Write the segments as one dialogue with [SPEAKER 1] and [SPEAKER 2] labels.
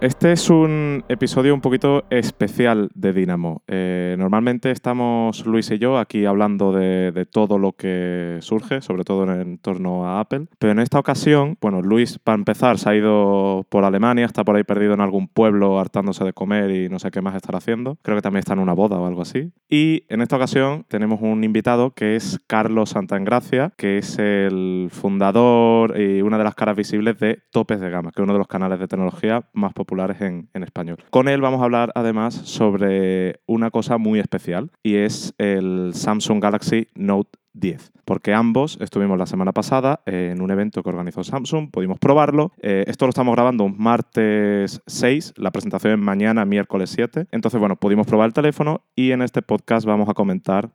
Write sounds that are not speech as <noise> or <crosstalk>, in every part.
[SPEAKER 1] Este es un episodio un poquito especial de Dynamo. Eh, normalmente estamos Luis y yo aquí hablando de, todo lo que surge, sobre todo en, torno a Apple. Pero en esta ocasión, bueno, Luis, para empezar, se ha ido por Alemania, está por ahí perdido en algún pueblo hartándose de comer y no sé qué más estar haciendo. Creo que también está en una boda o algo así. Y en esta ocasión tenemos un invitado que es Carlos Santagracia, que es el fundador y una de las caras visibles de Topes de Gama, que es uno de los canales de tecnología más populares en, español. Con él vamos a hablar además sobre una cosa muy especial y es el Samsung Galaxy Note 10, porque ambos estuvimos la semana pasada en un evento que organizó Samsung, pudimos probarlo. Eh, esto lo estamos grabando un martes 6, la presentación es mañana, miércoles 7. Entonces, bueno, pudimos probar el teléfono y en este podcast vamos a comentar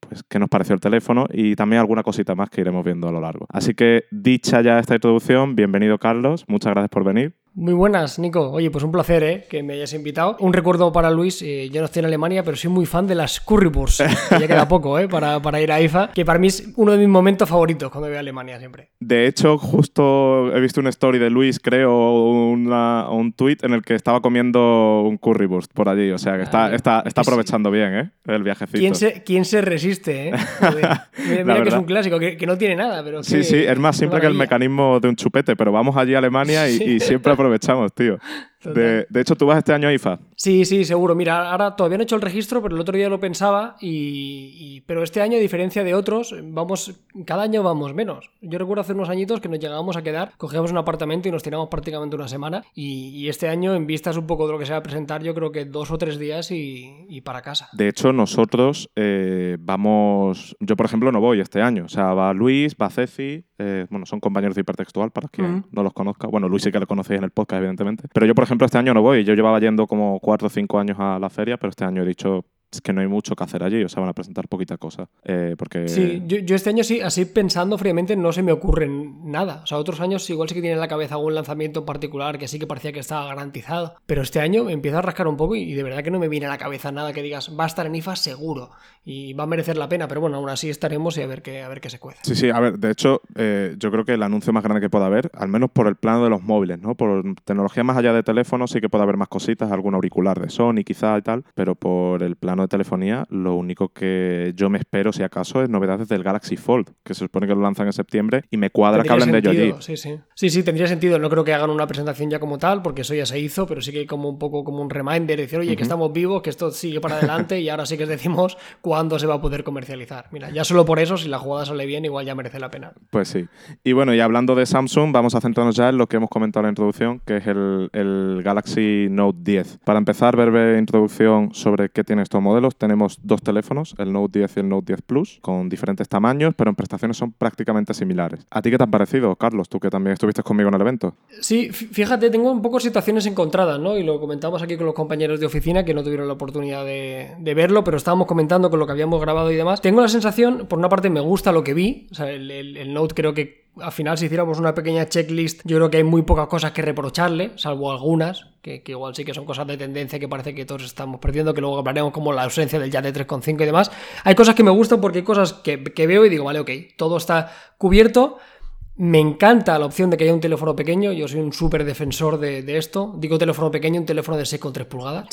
[SPEAKER 1] pues, qué nos pareció el teléfono y también alguna cosita más que iremos viendo a lo largo. Así que, dicha ya esta introducción, bienvenido Carlos, muchas gracias por venir.
[SPEAKER 2] Muy buenas, Nico. Oye, pues un placer ¿eh? que me hayas invitado. Un recuerdo para Luis, eh, yo no estoy en Alemania, pero soy muy fan de las currywurst. ya queda <laughs> poco ¿eh? para, para, ir a IFA, que para mí es uno de mis momentos favoritos cuando voy a Alemania siempre.
[SPEAKER 1] De hecho, justo he visto una story de Luis, creo, una, un tweet en el que estaba comiendo un currywurst por allí. O sea, que está, está, está aprovechando bien ¿eh? el viajecito.
[SPEAKER 2] ¿Quién se, quién se resiste? ¿eh? <laughs> mira, que es un clásico, que, no tiene nada. Pero
[SPEAKER 1] sí, sí, es más simple que el mecanismo de un chupete, pero vamos allí a Alemania y, y siempre <laughs> aprovechamos, tío. De, de, hecho, tú vas este año a IFA.
[SPEAKER 2] Sí, sí, seguro. Mira, ahora todavía no he hecho el registro, pero el otro día lo pensaba. Y, pero este año, a diferencia de otros, vamos, cada año vamos menos. Yo recuerdo hace unos añitos que nos llegábamos a quedar, cogíamos un apartamento y nos tiramos prácticamente una semana. Y, este año, en vistas un poco de lo que se va a presentar, yo creo que dos o tres días y, para casa.
[SPEAKER 1] De hecho, nosotros eh, vamos. Yo, por ejemplo, no voy este año. O sea, va Luis, va Ceci. Eh, bueno, son compañeros de hipertextual para quien no los conozca. Bueno, Luis sí que lo conocéis en el podcast, evidentemente. Pero yo, por ejemplo, este año no voy. Yo llevaba yendo como cuatro o cinco años a la feria, pero este año he dicho, es que no hay mucho que hacer allí, o sea, van a presentar poquita cosa. Eh, porque...
[SPEAKER 2] Sí, yo, este año sí, así pensando fríamente, no se me ocurre nada. O sea, otros años igual sí que tiene en la cabeza algún lanzamiento en particular que sí que parecía que estaba garantizado. Pero este año me empiezo a rascar un poco y, de verdad que no me viene a la cabeza nada que digas, va a estar en IFA seguro y va a merecer la pena, pero bueno, aún así estaremos y a ver qué, a ver qué se cuece.
[SPEAKER 1] Sí, sí, a ver, de hecho, eh, yo creo que el anuncio más grande que pueda haber, al menos por el plano de los móviles, ¿no? Por tecnología más allá de teléfono sí que puede haber más cositas, algún auricular de Sony quizá y tal, pero por el plano de telefonía lo único que yo me espero, si acaso, es novedades del Galaxy Fold, que se supone que lo lanzan en septiembre y me cuadra que hablen de ello allí.
[SPEAKER 2] Sí, sí. Sí, sí, tendría sentido. No creo que hagan una presentación ya como tal, porque eso ya se hizo, pero sí que hay como un poco como un reminder, decir, oye, que estamos vivos, que esto sigue para adelante y ahora sí que decimos cuándo se va a poder comercializar. Mira, ya solo por eso, si la jugada sale bien, igual ya merece la pena.
[SPEAKER 1] Pues sí. Y bueno, y hablando de Samsung, vamos a centrarnos ya en lo que hemos comentado en la introducción, que es el, el Galaxy Note 10. Para empezar, breve introducción sobre qué tiene estos modelos. Tenemos dos teléfonos, el Note 10 y el Note 10 Plus, con diferentes tamaños, pero en prestaciones son prácticamente similares. ¿A ti qué te han parecido, Carlos? Tú que también estuviste conmigo en el evento.
[SPEAKER 2] Sí, fíjate, tengo un poco situaciones encontradas, ¿no? Y lo comentamos aquí con los compañeros de oficina que no tuvieron la oportunidad de, verlo, pero estábamos comentando con lo que habíamos grabado y demás. Tengo la sensación, por una parte me gusta lo que vi, o sea, el Note creo que al final, si hiciéramos una pequeña checklist, yo creo que hay muy pocas cosas que reprocharle, salvo algunas, que, igual sí que son cosas de tendencia que parece que todos estamos perdiendo, que luego hablaremos como la ausencia del ya de 3.5 y demás. Hay cosas que me gustan porque hay cosas que, que veo y digo, vale, ok, todo está cubierto. Me encanta la opción de que haya un teléfono pequeño. Yo soy un súper defensor de, esto. Digo teléfono pequeño, un teléfono de 6,3 pulgadas.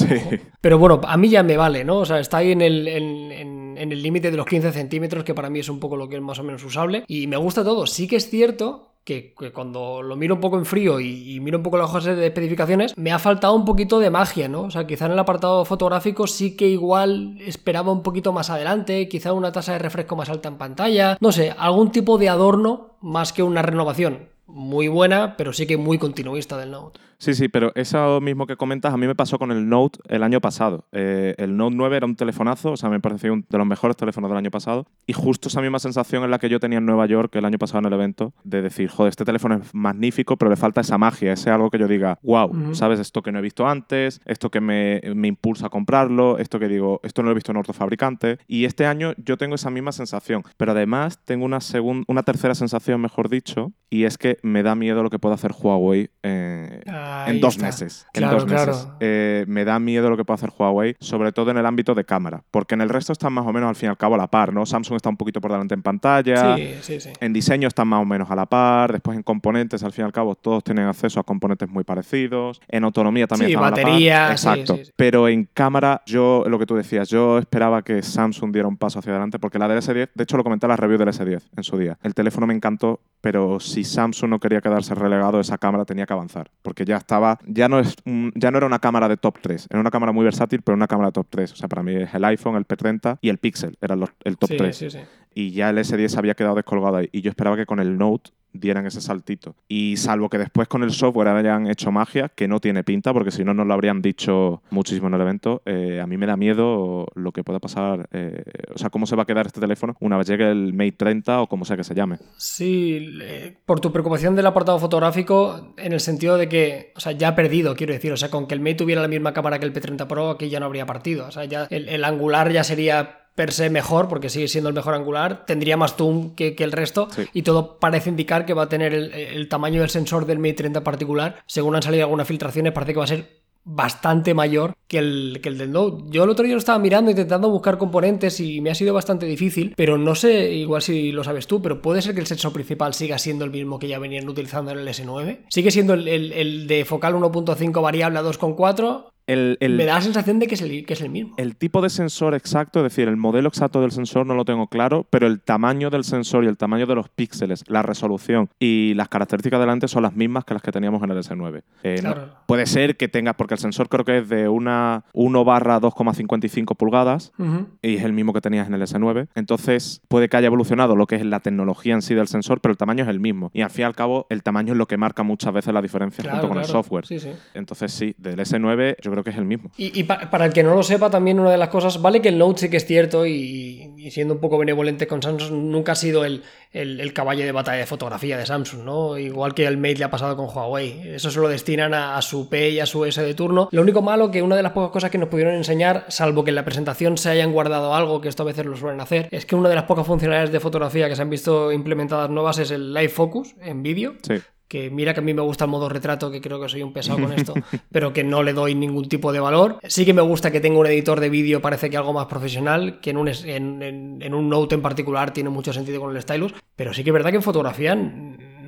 [SPEAKER 2] Pero bueno, a mí ya me vale, ¿no? O sea, está ahí en el, en, el límite de los 15 centímetros, que para mí es un poco lo que es más o menos usable. Y me gusta todo. Sí que es cierto que, cuando lo miro un poco en frío y, miro un poco las hojas de especificaciones, me ha faltado un poquito de magia, ¿no? O sea, quizá en el apartado fotográfico sí que igual esperaba un poquito más adelante, quizá una tasa de refresco más alta en pantalla, no sé, algún tipo de adorno más que una renovación muy buena, pero sí que muy continuista del Note.
[SPEAKER 1] Sí, sí, pero eso mismo que comentas a mí me pasó con el Note el año pasado. Eh, el Note 9 era un telefonazo, o sea, me pareció uno de los mejores teléfonos del año pasado. Y justo esa misma sensación en la que yo tenía en Nueva York el año pasado en el evento, de decir, joder, este teléfono es magnífico, pero le falta esa magia, ese algo que yo diga, wow, ¿sabes? Esto que no he visto antes, esto que me, me, impulsa a comprarlo, esto que digo, esto no lo he visto en otro fabricante. Y este año yo tengo esa misma sensación, pero además tengo una, una tercera sensación, mejor dicho, y es que me da miedo lo que puede hacer Huawei eh,
[SPEAKER 2] Ahí
[SPEAKER 1] en dos
[SPEAKER 2] está.
[SPEAKER 1] meses.
[SPEAKER 2] Claro,
[SPEAKER 1] en dos meses.
[SPEAKER 2] claro.
[SPEAKER 1] Eh, me da miedo lo que puede hacer Huawei, sobre todo en el ámbito de cámara, porque en el resto están más o menos al fin y al cabo a la par, ¿no? Samsung está un poquito por delante en pantalla.
[SPEAKER 2] Sí, sí, sí.
[SPEAKER 1] En diseño están más o menos a la par, después en componentes, al fin y al cabo, todos tienen acceso a componentes muy parecidos. En autonomía también
[SPEAKER 2] Sí,
[SPEAKER 1] están a la par.
[SPEAKER 2] batería,
[SPEAKER 1] Exacto. Pero en cámara, yo, lo que tú decías, yo esperaba que Samsung diera un paso hacia adelante, porque la del S10, de hecho lo comenté en la review del S10 en su día. El teléfono me encantó, pero si Samsung no quería quedarse relegado, esa cámara tenía que avanzar, porque ya estaba, ya no, es ya no era una cámara de top 3, era una cámara muy versátil, pero una cámara de top 3. O sea, para mí es el iPhone, el P30 y el Pixel, eran los, el top
[SPEAKER 2] sí,
[SPEAKER 1] 3
[SPEAKER 2] sí, sí.
[SPEAKER 1] Y ya el S10 había quedado descolgado ahí. Y yo esperaba que con el Note dieran ese saltito. Y salvo que después con el software hayan hecho magia, que no tiene pinta, porque si no nos lo habrían dicho muchísimo en el evento, eh, a mí me da miedo lo que pueda pasar, eh, o sea, cómo se va a quedar este teléfono una vez llegue el Mate 30 o como sea que se llame.
[SPEAKER 2] Sí, por tu preocupación del apartado fotográfico, en el sentido de que, o sea, ya ha perdido, quiero decir, o sea, con que el Mate tuviera la misma cámara que el P30 Pro, aquí ya no habría partido, o sea, ya el angular ya sería per se mejor, porque sigue siendo el mejor angular, tendría más zoom que, que el resto,
[SPEAKER 1] Sí.
[SPEAKER 2] y todo parece indicar que va a tener el, el tamaño del sensor del Mate 30 en particular, según han salido algunas filtraciones, parece que va a ser bastante mayor que el, que el del Note. Yo el otro día lo estaba mirando, intentando buscar componentes y me ha sido bastante difícil, pero no sé, igual si lo sabes tú, pero puede ser que el sensor principal siga siendo el mismo que ya venían utilizando en el S9. Sigue siendo el, el- el de focal 1.5 variable a 2.4.
[SPEAKER 1] El, el-
[SPEAKER 2] Me da la sensación de que es el, que es el mismo.
[SPEAKER 1] el tipo de sensor exacto, es decir, el modelo exacto del sensor no lo tengo claro, pero el tamaño del sensor y el tamaño de los píxeles, la resolución y las características delante son las mismas que las que teníamos en el S9. Eh, no-
[SPEAKER 2] Claro.
[SPEAKER 1] puede ser que tenga, porque el sensor creo que es de una 1 barra 2,55 pulgadas
[SPEAKER 2] Ujú.
[SPEAKER 1] y es el mismo que tenías en el S9. Entonces puede que haya evolucionado lo que es la tecnología en sí del sensor, pero el tamaño es el mismo. Y al fin y al cabo, el tamaño es lo que marca muchas veces la diferencia
[SPEAKER 2] Claro,
[SPEAKER 1] junto con el software.
[SPEAKER 2] Sí, sí.
[SPEAKER 1] Entonces sí, del S9 yo creo que es el mismo.
[SPEAKER 2] Y, y pa- para el que no lo sepa, también una de las cosas, vale que el Note sí que es cierto y, y siendo un poco benevolente con Samsung, nunca ha sido el, el- el caballo de batalla de fotografía de Samsung, ¿no? Igual que el Mate le ha pasado con Huawei. Eso se lo destinan a, a su P y a su S de turno. Lo único malo que una de las pocas cosas que nos pudieron enseñar, salvo que en la presentación se hayan guardado algo, que esto a veces lo suelen hacer, es que una de las pocas funcionalidades de fotografía que se han visto implementadas nuevas es el Live Focus en vídeo
[SPEAKER 1] Sí.
[SPEAKER 2] Que mira que a mí me gusta el modo retrato, que creo que soy un pesado con esto, <laughs> pero que no le doy ningún tipo de valor. Sí que me gusta que tenga un editor de vídeo, parece que algo más profesional, que en un, en, en- en un Note en particular tiene mucho sentido con el stylus, pero sí que es verdad que en fotografía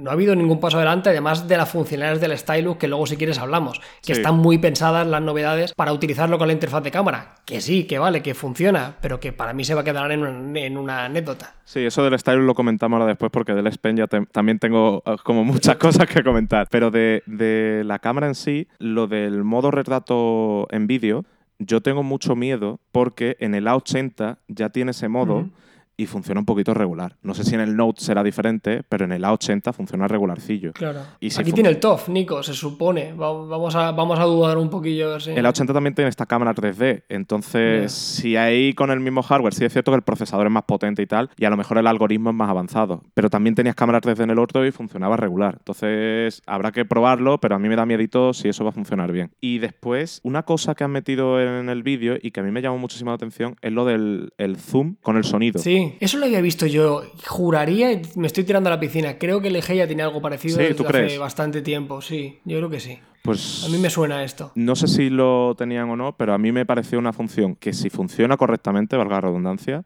[SPEAKER 2] no ha habido ningún paso adelante, además de las funcionalidades del stylus, que luego si quieres hablamos, que
[SPEAKER 1] Sí.
[SPEAKER 2] están muy pensadas las novedades para utilizarlo con la interfaz de cámara, que sí, que vale, que funciona, pero que para mí se va a quedar en una, en una anécdota.
[SPEAKER 1] Sí, eso del style lo comentamos ahora después porque del S Pen ya te- también tengo eh, como muchas <laughs> cosas que comentar. Pero de, de la cámara en sí, lo del modo retrato en vídeo, yo tengo mucho miedo porque en el A80 ya tiene ese modo. Y funciona un poquito regular. No sé si en el Note será diferente, pero en el A80 funciona regularcillo.
[SPEAKER 2] Claro.
[SPEAKER 1] Y si
[SPEAKER 2] Aquí tiene el TOF, Nico, se supone. Va- Vamos a, vamos a dudar un poquillo. a ver si-
[SPEAKER 1] El A80 también tiene esta cámara 3D, entonces si ahí con el mismo hardware, sí es cierto que el procesador es más potente y tal, y a lo mejor el algoritmo es más avanzado, pero también tenías cámara 3D en el otro y funcionaba regular. Entonces habrá que probarlo, pero a mí me da miedito si eso va a funcionar bien. Y después, una cosa que han metido en el vídeo y que a mí me llamó muchísimo la atención es lo del el zoom con el sonido.
[SPEAKER 2] Sí, eso lo había visto yo. Juraría, me estoy tirando a la piscina. Creo que el EG ya tiene algo parecido
[SPEAKER 1] Sí,
[SPEAKER 2] desde
[SPEAKER 1] ¿tú
[SPEAKER 2] hace
[SPEAKER 1] crees?
[SPEAKER 2] bastante tiempo. Sí, yo creo que sí.
[SPEAKER 1] Pues
[SPEAKER 2] A mí me suena esto.
[SPEAKER 1] No sé si lo tenían o no, pero a mí me pareció una función que si funciona correctamente, valga la redundancia,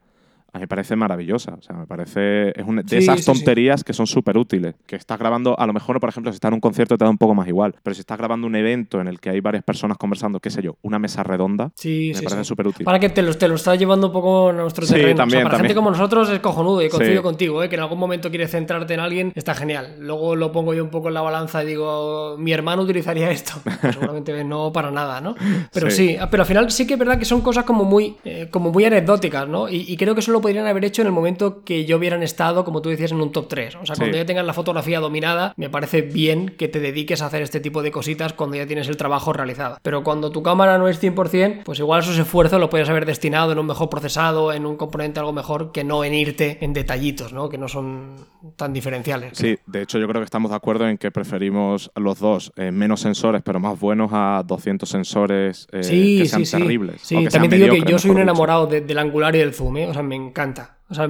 [SPEAKER 1] a mí me parece maravillosa. O sea, me parece. Es una de
[SPEAKER 2] Sí,
[SPEAKER 1] esas
[SPEAKER 2] sí, sí.
[SPEAKER 1] tonterías que son súper útiles. Que estás grabando, a lo mejor, por ejemplo, si estás en un concierto te da un poco más igual. Pero si estás grabando un evento en el que hay varias personas conversando, qué sé yo, una mesa redonda,
[SPEAKER 2] Sí,
[SPEAKER 1] me parece súper útil.
[SPEAKER 2] Para que te lo, te lo estás llevando un poco a nuestro
[SPEAKER 1] Sí,
[SPEAKER 2] terreno. O sea,
[SPEAKER 1] también,
[SPEAKER 2] para gente como nosotros es cojonudo y coincido contigo, ¿eh? que en algún momento quieres centrarte en alguien, está genial. Luego lo pongo yo un poco en la balanza y digo, mi hermano utilizaría esto. <laughs> Pues seguramente no para nada, ¿no? Pero sí.
[SPEAKER 1] Sí.
[SPEAKER 2] ah, pero al final sí que es verdad que son cosas como muy, eh, como muy anecdóticas, ¿no? Y, y creo que eso lo podrían haber hecho en el momento que yo hubieran estado, como tú decías, en un top 3. O sea, cuando ya tengas la fotografía dominada, me parece bien que te dediques a hacer este tipo de cositas cuando ya tienes el trabajo realizado. Pero cuando tu cámara no es 100%, pues igual esos esfuerzos los puedes haber destinado en un mejor procesado, en un componente algo mejor, que no en irte en detallitos, ¿no? Que no son tan diferenciales.
[SPEAKER 1] Sí, de hecho yo creo que estamos de acuerdo en que preferimos los dos eh, menos sensores, pero más buenos a 200 sensores eh,
[SPEAKER 2] Sí,
[SPEAKER 1] que sean
[SPEAKER 2] sí,
[SPEAKER 1] terribles.
[SPEAKER 2] Sí,
[SPEAKER 1] o que
[SPEAKER 2] también te digo que yo soy un enamorado de- del angular y del zoom, ¿eh? O sea, me encanta. O sea,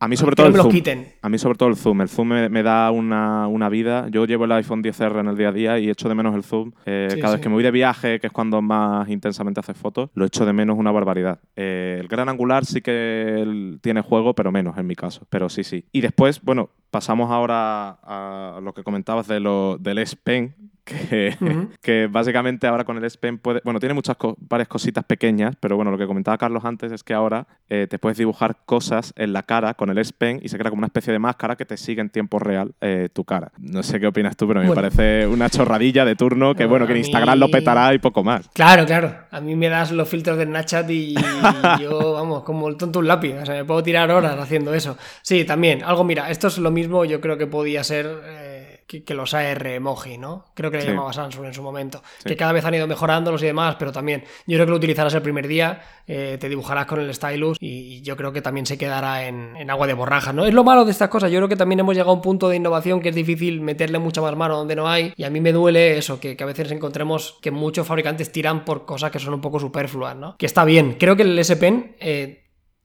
[SPEAKER 1] A mí sobre todo
[SPEAKER 2] me
[SPEAKER 1] el
[SPEAKER 2] los
[SPEAKER 1] zoom.
[SPEAKER 2] quiten.
[SPEAKER 1] A mí sobre todo el zoom. El zoom me, me da una, una vida. Yo llevo el iPhone 10R en el día a día y echo de menos el zoom. Eh,
[SPEAKER 2] Sí,
[SPEAKER 1] cada
[SPEAKER 2] sí.
[SPEAKER 1] vez que me voy de viaje, que es cuando más intensamente haces fotos, lo echo de menos una barbaridad. Eh, el gran angular sí que tiene juego, pero menos en mi caso. Pero sí, sí. Y después, bueno, pasamos ahora a lo que comentabas de lo, del S Pen. <laughs> Que, básicamente ahora con el S Pen puede. Bueno, tiene muchas co- varias cositas pequeñas, pero bueno, lo que comentaba Carlos antes es que ahora eh, te puedes dibujar cosas en la cara con el S Pen y se crea como una especie de máscara que te sigue en tiempo real eh, tu cara. No sé qué opinas tú, pero me
[SPEAKER 2] Bueno.
[SPEAKER 1] parece una chorradilla de turno que,
[SPEAKER 2] No,
[SPEAKER 1] bueno, que en Instagram lo petará y poco más.
[SPEAKER 2] Claro, claro. A mí me das los filtros de Snapchat y yo, <laughs> vamos, como el tonto un lápiz. O sea, me puedo tirar horas haciendo eso. Sí, también. Algo, mira, esto es lo mismo, yo creo que podía ser eh, que, que los AR emoji, ¿no? Creo que le
[SPEAKER 1] Sí.
[SPEAKER 2] llamaba Samsung en su momento.
[SPEAKER 1] Sí.
[SPEAKER 2] Que cada vez han ido mejorándolos y demás, pero también yo creo que lo utilizarás el primer día, eh, te dibujarás con el stylus y yo creo que también se quedará en, en agua de borraja, ¿no? Es lo malo de estas cosas. Yo creo que también hemos llegado a un punto de innovación que es difícil meterle mucha más mano donde no hay y a mí me duele eso, que, que a veces encontremos que muchos fabricantes tiran por cosas que son un poco superfluas, ¿no? Que está bien. Creo que el S Pen... eh,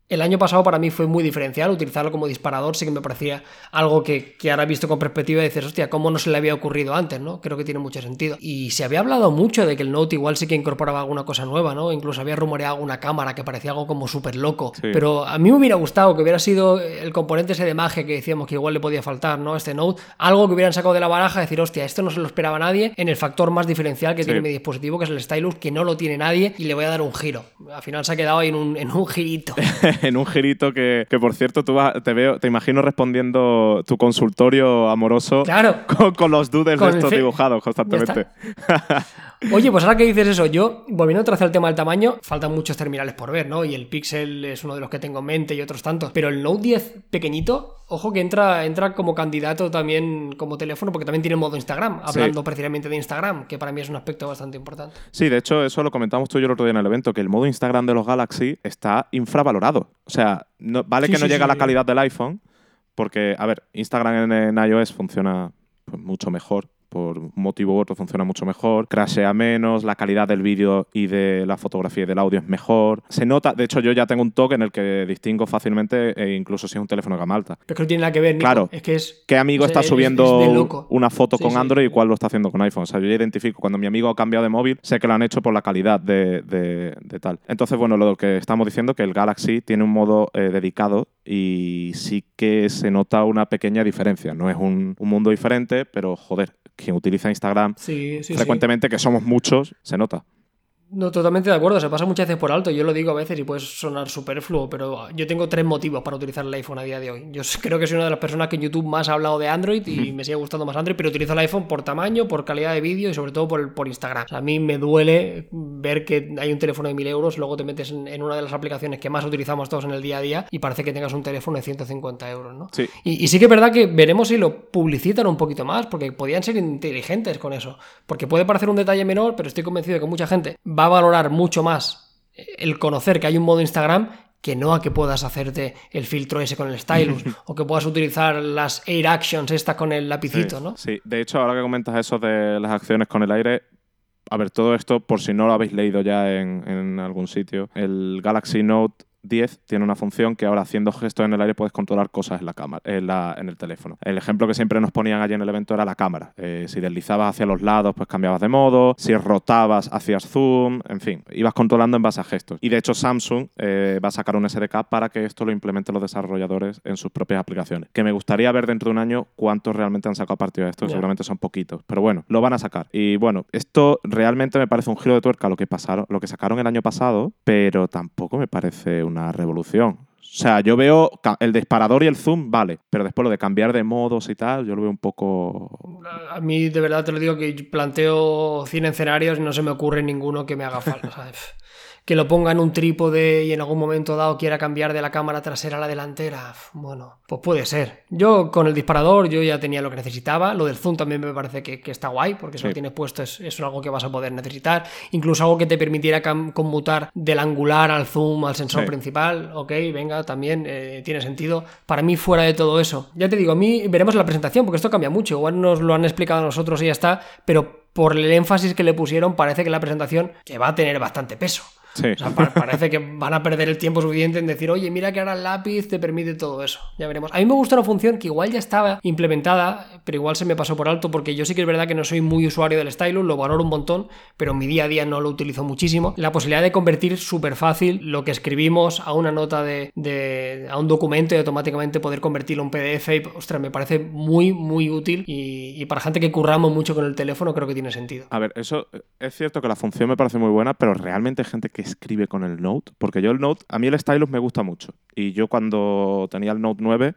[SPEAKER 2] el año pasado para mí fue muy diferencial, utilizarlo como disparador sí que me parecía algo que, que ahora visto con perspectiva dices, hostia, ¿cómo no se le había ocurrido antes? ¿no? Creo que tiene mucho sentido. Y se había hablado mucho de que el Note igual sí que incorporaba alguna cosa nueva, ¿no? Incluso había rumoreado una cámara que parecía algo como súper loco.
[SPEAKER 1] Sí.
[SPEAKER 2] Pero a mí me hubiera gustado que hubiera sido el componente ese de magia que decíamos que igual le podía faltar, ¿no? Este Note, algo que hubieran sacado de la baraja, decir, hostia, esto no se lo esperaba nadie en el factor más diferencial que
[SPEAKER 1] Sí.
[SPEAKER 2] tiene mi dispositivo, que es el stylus, que no lo tiene nadie y le voy a dar un giro. Al final se ha quedado ahí en un, en un girito. <laughs> <laughs>
[SPEAKER 1] en un girito que, que, por cierto, tú vas- te veo, te imagino respondiendo tu consultorio amoroso
[SPEAKER 2] Claro. <laughs>
[SPEAKER 1] con, con los doodles
[SPEAKER 2] Con
[SPEAKER 1] estos dibujados constantemente. <laughs>
[SPEAKER 2] Oye, pues ahora que dices eso, yo, volviendo otra vez al tema del tamaño, faltan muchos terminales por ver, ¿no? Y el Pixel es uno de los que tengo en mente y otros tantos. Pero el Note 10 pequeñito, ojo que entra, entra como candidato también como teléfono, porque también tiene modo Instagram,
[SPEAKER 1] Sí.
[SPEAKER 2] hablando precisamente de Instagram, que para mí es un aspecto bastante importante.
[SPEAKER 1] Sí, de hecho, eso lo comentamos tú y yo el otro día en el evento, que el modo Instagram de los Galaxy está infravalorado. O sea, no- vale
[SPEAKER 2] Sí,
[SPEAKER 1] que no
[SPEAKER 2] sí,
[SPEAKER 1] llega a la
[SPEAKER 2] sí.
[SPEAKER 1] calidad del iPhone, porque, a ver, Instagram en, en iOS funciona pues, mucho mejor. Por un motivo u otro funciona mucho mejor, crashea menos, la calidad del vídeo y de la fotografía y del audio es mejor. Se nota, de hecho, yo ya tengo un toque en el que distingo fácilmente, e incluso si es un teléfono de gama alta.
[SPEAKER 2] Pero es que no tiene nada que ver, Nico.
[SPEAKER 1] Claro.
[SPEAKER 2] Es que es.
[SPEAKER 1] ¿Qué amigo
[SPEAKER 2] o sea,
[SPEAKER 1] está
[SPEAKER 2] es- es
[SPEAKER 1] subiendo una foto
[SPEAKER 2] Sí,
[SPEAKER 1] con
[SPEAKER 2] sí.
[SPEAKER 1] Android y cuál lo está haciendo con iPhone? O sea, yo ya identifico cuando mi amigo ha cambiado de móvil, sé que lo han hecho por la calidad de, de- de tal. Entonces, bueno, lo que estamos diciendo que el Galaxy tiene un modo eh, dedicado y sí que se nota una pequeña diferencia. No es un, un mundo diferente, pero joder, quien utiliza Instagram
[SPEAKER 2] Sí, sí, sí.
[SPEAKER 1] frecuentemente, que somos muchos, se nota.
[SPEAKER 2] No, totalmente de acuerdo, se pasa muchas veces por alto, yo lo digo a veces y puede sonar superfluo, pero yo tengo tres motivos para utilizar el iPhone a día de hoy. Yo <laughs> creo que soy una de las personas que en YouTube más ha hablado de Android y me sigue gustando más Android, pero utilizo el iPhone por tamaño, por calidad de vídeo y sobre todo por, por Instagram. O sea, a mí me duele ver que hay un teléfono de 1000 euros, luego te metes en, en una de las aplicaciones que más utilizamos todos en el día a día y parece que tengas un teléfono de 150 euros, ¿no?
[SPEAKER 1] Sí.
[SPEAKER 2] Y, y sí que es verdad que veremos si lo publicitan un poquito más, porque podían ser inteligentes con eso. Porque puede parecer un detalle menor, pero estoy convencido de que mucha gente va a valorar mucho más el conocer que hay un modo Instagram que no a que puedas hacerte el filtro ese con el stylus <laughs> o que puedas utilizar las Air Actions estas con el lapicito,
[SPEAKER 1] sí,
[SPEAKER 2] ¿no?
[SPEAKER 1] Sí, de hecho, ahora que comentas eso de las acciones con el aire, a ver, todo esto, por si no lo habéis leído ya en, en algún sitio, el Galaxy Note 10 tiene una función que ahora haciendo gestos en el aire puedes controlar cosas en la cámara, en, la- en el teléfono. El ejemplo que siempre nos ponían allí en el evento era la cámara. Eh, si deslizabas hacia los lados, pues cambiabas de modo. Si rotabas, hacías zoom. En fin, ibas controlando en base a gestos. Y de hecho Samsung eh, va a sacar un SDK para que esto lo implementen los desarrolladores en sus propias aplicaciones. Que me gustaría ver dentro de un año cuántos realmente han sacado partido de esto.
[SPEAKER 2] Ya.
[SPEAKER 1] Seguramente son poquitos. Pero bueno, lo van a sacar. Y bueno, esto realmente me parece un giro de tuerca lo que, pasaron, lo que sacaron el año pasado, pero tampoco me parece una revolución. O sea, yo veo el disparador y el zoom, vale, pero después lo de cambiar de modos y tal, yo lo veo un poco...
[SPEAKER 2] A mí de verdad te lo digo que planteo 100 escenarios no se me ocurre ninguno que me haga falta. ¿sabes? Que lo ponga en un trípode y en algún momento dado quiera cambiar de la cámara trasera a la delantera. Bueno, pues puede ser. Yo con el disparador yo ya tenía lo que necesitaba. Lo del zoom también me parece que, que está guay porque si
[SPEAKER 1] Sí.
[SPEAKER 2] lo tienes puesto es, es algo que vas a poder necesitar. Incluso algo que te permitiera conmutar del angular al zoom al sensor
[SPEAKER 1] Sí.
[SPEAKER 2] principal. Ok, venga, también eh, tiene sentido. Para mí fuera de todo eso. Ya te digo, a mí veremos la presentación porque esto cambia mucho. Igual nos lo han explicado a nosotros y ya está, pero por el énfasis que le pusieron parece que la presentación que va a tener bastante peso.
[SPEAKER 1] Sí.
[SPEAKER 2] O sea, pa- parece que van a perder el tiempo suficiente en decir, oye, mira que ahora el lápiz te permite todo eso. Ya veremos. A mí me gusta una función que igual ya estaba implementada, pero igual se me pasó por alto porque yo sí que es verdad que no soy muy usuario del stylus, lo valoro un montón, pero en mi día a día no lo utilizo muchísimo. La posibilidad de convertir súper fácil lo que escribimos a una nota de, de- a un documento y automáticamente poder convertirlo en PDF, y, ostras, me parece muy, muy útil y, y para gente que curramos mucho con el teléfono creo que tiene sentido.
[SPEAKER 1] A ver, eso eh, es cierto que la función me parece muy buena, pero realmente gente que escribe con el Note. Porque yo el Note, a mí el stylus me gusta mucho. Y yo cuando tenía el Note 9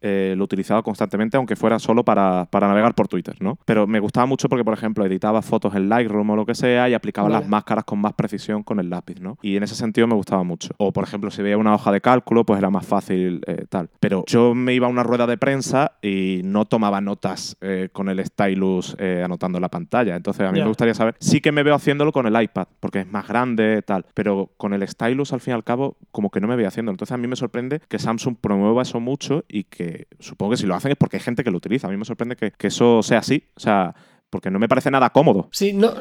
[SPEAKER 1] eh, lo utilizaba constantemente, aunque fuera solo para, para navegar por Twitter, ¿no? Pero me gustaba mucho porque, por ejemplo, editaba fotos en Lightroom o lo que sea y aplicaba
[SPEAKER 2] Vale.
[SPEAKER 1] las máscaras con más precisión con el lápiz, ¿no? Y en ese sentido me gustaba mucho. O, por ejemplo, si veía una hoja de cálculo, pues era más fácil eh, tal. Pero yo me iba a una rueda de prensa y no tomaba notas eh, con el stylus anotando la pantalla. Entonces, a mí me gustaría saber. Sí que me veo haciéndolo con el iPad, porque es más grande, tal. Pero con el stylus, al fin y al cabo, como que no me veo haciendo. Entonces, a mí me sorprende que Samsung promueva eso mucho y que supongo que si lo hacen es porque hay gente que lo utiliza. A mí me sorprende que, que eso sea así. O sea, porque no me parece nada cómodo.
[SPEAKER 2] Sí, no,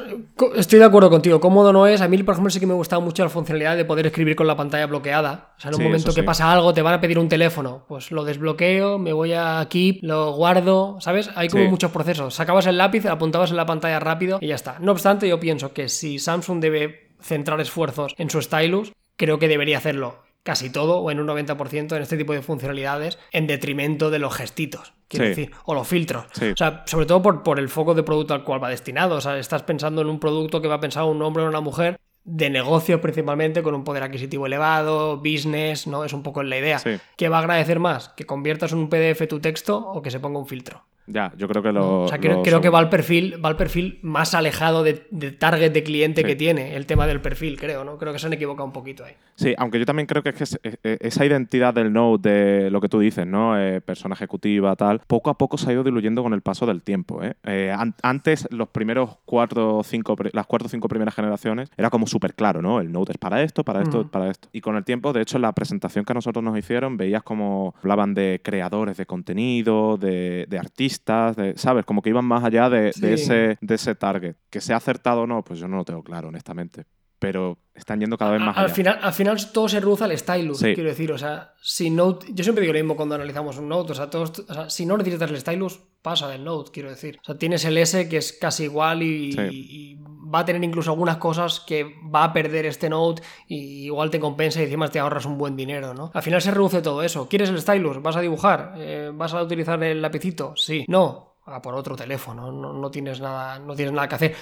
[SPEAKER 2] estoy de acuerdo contigo. Cómodo no es. A mí, por ejemplo, sí que me gustaba mucho la funcionalidad de poder escribir con la pantalla bloqueada. O sea, en un
[SPEAKER 1] Sí,
[SPEAKER 2] momento que
[SPEAKER 1] sí.
[SPEAKER 2] pasa algo, te van a pedir un teléfono. Pues lo desbloqueo, me voy a Keep, lo guardo, ¿sabes? Hay como
[SPEAKER 1] Sí.
[SPEAKER 2] muchos procesos. Sacabas el lápiz, apuntabas en la pantalla rápido y ya está. No obstante, yo pienso que si Samsung debe centrar esfuerzos en su stylus, creo que debería hacerlo casi todo o en un 90% en este tipo de funcionalidades en detrimento de los gestitos. Quiero
[SPEAKER 1] Sí.
[SPEAKER 2] decir, o los filtros.
[SPEAKER 1] Sí.
[SPEAKER 2] O sea, sobre todo por, por el foco de producto al cual va destinado. O sea, estás pensando en un producto que va pensado un hombre o una mujer de negocios principalmente, con un poder adquisitivo elevado, business, ¿no? Es un poco la idea.
[SPEAKER 1] Sí.
[SPEAKER 2] ¿Qué va a agradecer más? ¿Que conviertas en un PDF tu texto o que se ponga un filtro?
[SPEAKER 1] Ya, yo creo que lo.
[SPEAKER 2] O sea, creo,
[SPEAKER 1] lo
[SPEAKER 2] creo que va al perfil, va al perfil más alejado de, de target de cliente
[SPEAKER 1] Sí.
[SPEAKER 2] que tiene, el tema del perfil, creo, ¿no? Creo que se han equivocado un poquito ahí.
[SPEAKER 1] Sí, aunque yo también creo que, es que es- esa identidad del Note, de lo que tú dices, ¿no? Eh, persona ejecutiva, tal, poco a poco se ha ido diluyendo con el paso del tiempo. ¿eh? Eh, an- antes, los primeros cuatro o cinco, las cuatro o cinco primeras generaciones, era como súper claro, ¿no? El Note es para esto, para esto,
[SPEAKER 2] Ujú.
[SPEAKER 1] para esto. Y con el tiempo, de hecho, en la presentación que a nosotros nos hicieron, veías como hablaban de creadores de contenido, de, de artistas, de, ¿sabes? Como que iban más allá de, de ese, de ese target. Que sea acertado o no, pues yo no lo tengo claro, honestamente. Pero están yendo cada vez más
[SPEAKER 2] al,
[SPEAKER 1] allá.
[SPEAKER 2] final, al final todo se reduce al stylus,
[SPEAKER 1] Sí.
[SPEAKER 2] quiero decir. O sea, si Note. Yo siempre digo lo mismo cuando analizamos un Note. O sea, todos, o sea, si no necesitas el stylus, pasa del Note, quiero decir. O sea, tienes el S que es casi igual y,
[SPEAKER 1] Sí.
[SPEAKER 2] y va a tener incluso algunas cosas que va a perder este Note y igual te compensa y encima te ahorras un buen dinero, ¿no? Al final se reduce todo eso. ¿Quieres el stylus? ¿Vas a dibujar? Eh, ¿Vas a utilizar el lapicito? Sí. No. A por otro teléfono. No, no tienes nada, no tienes nada que hacer.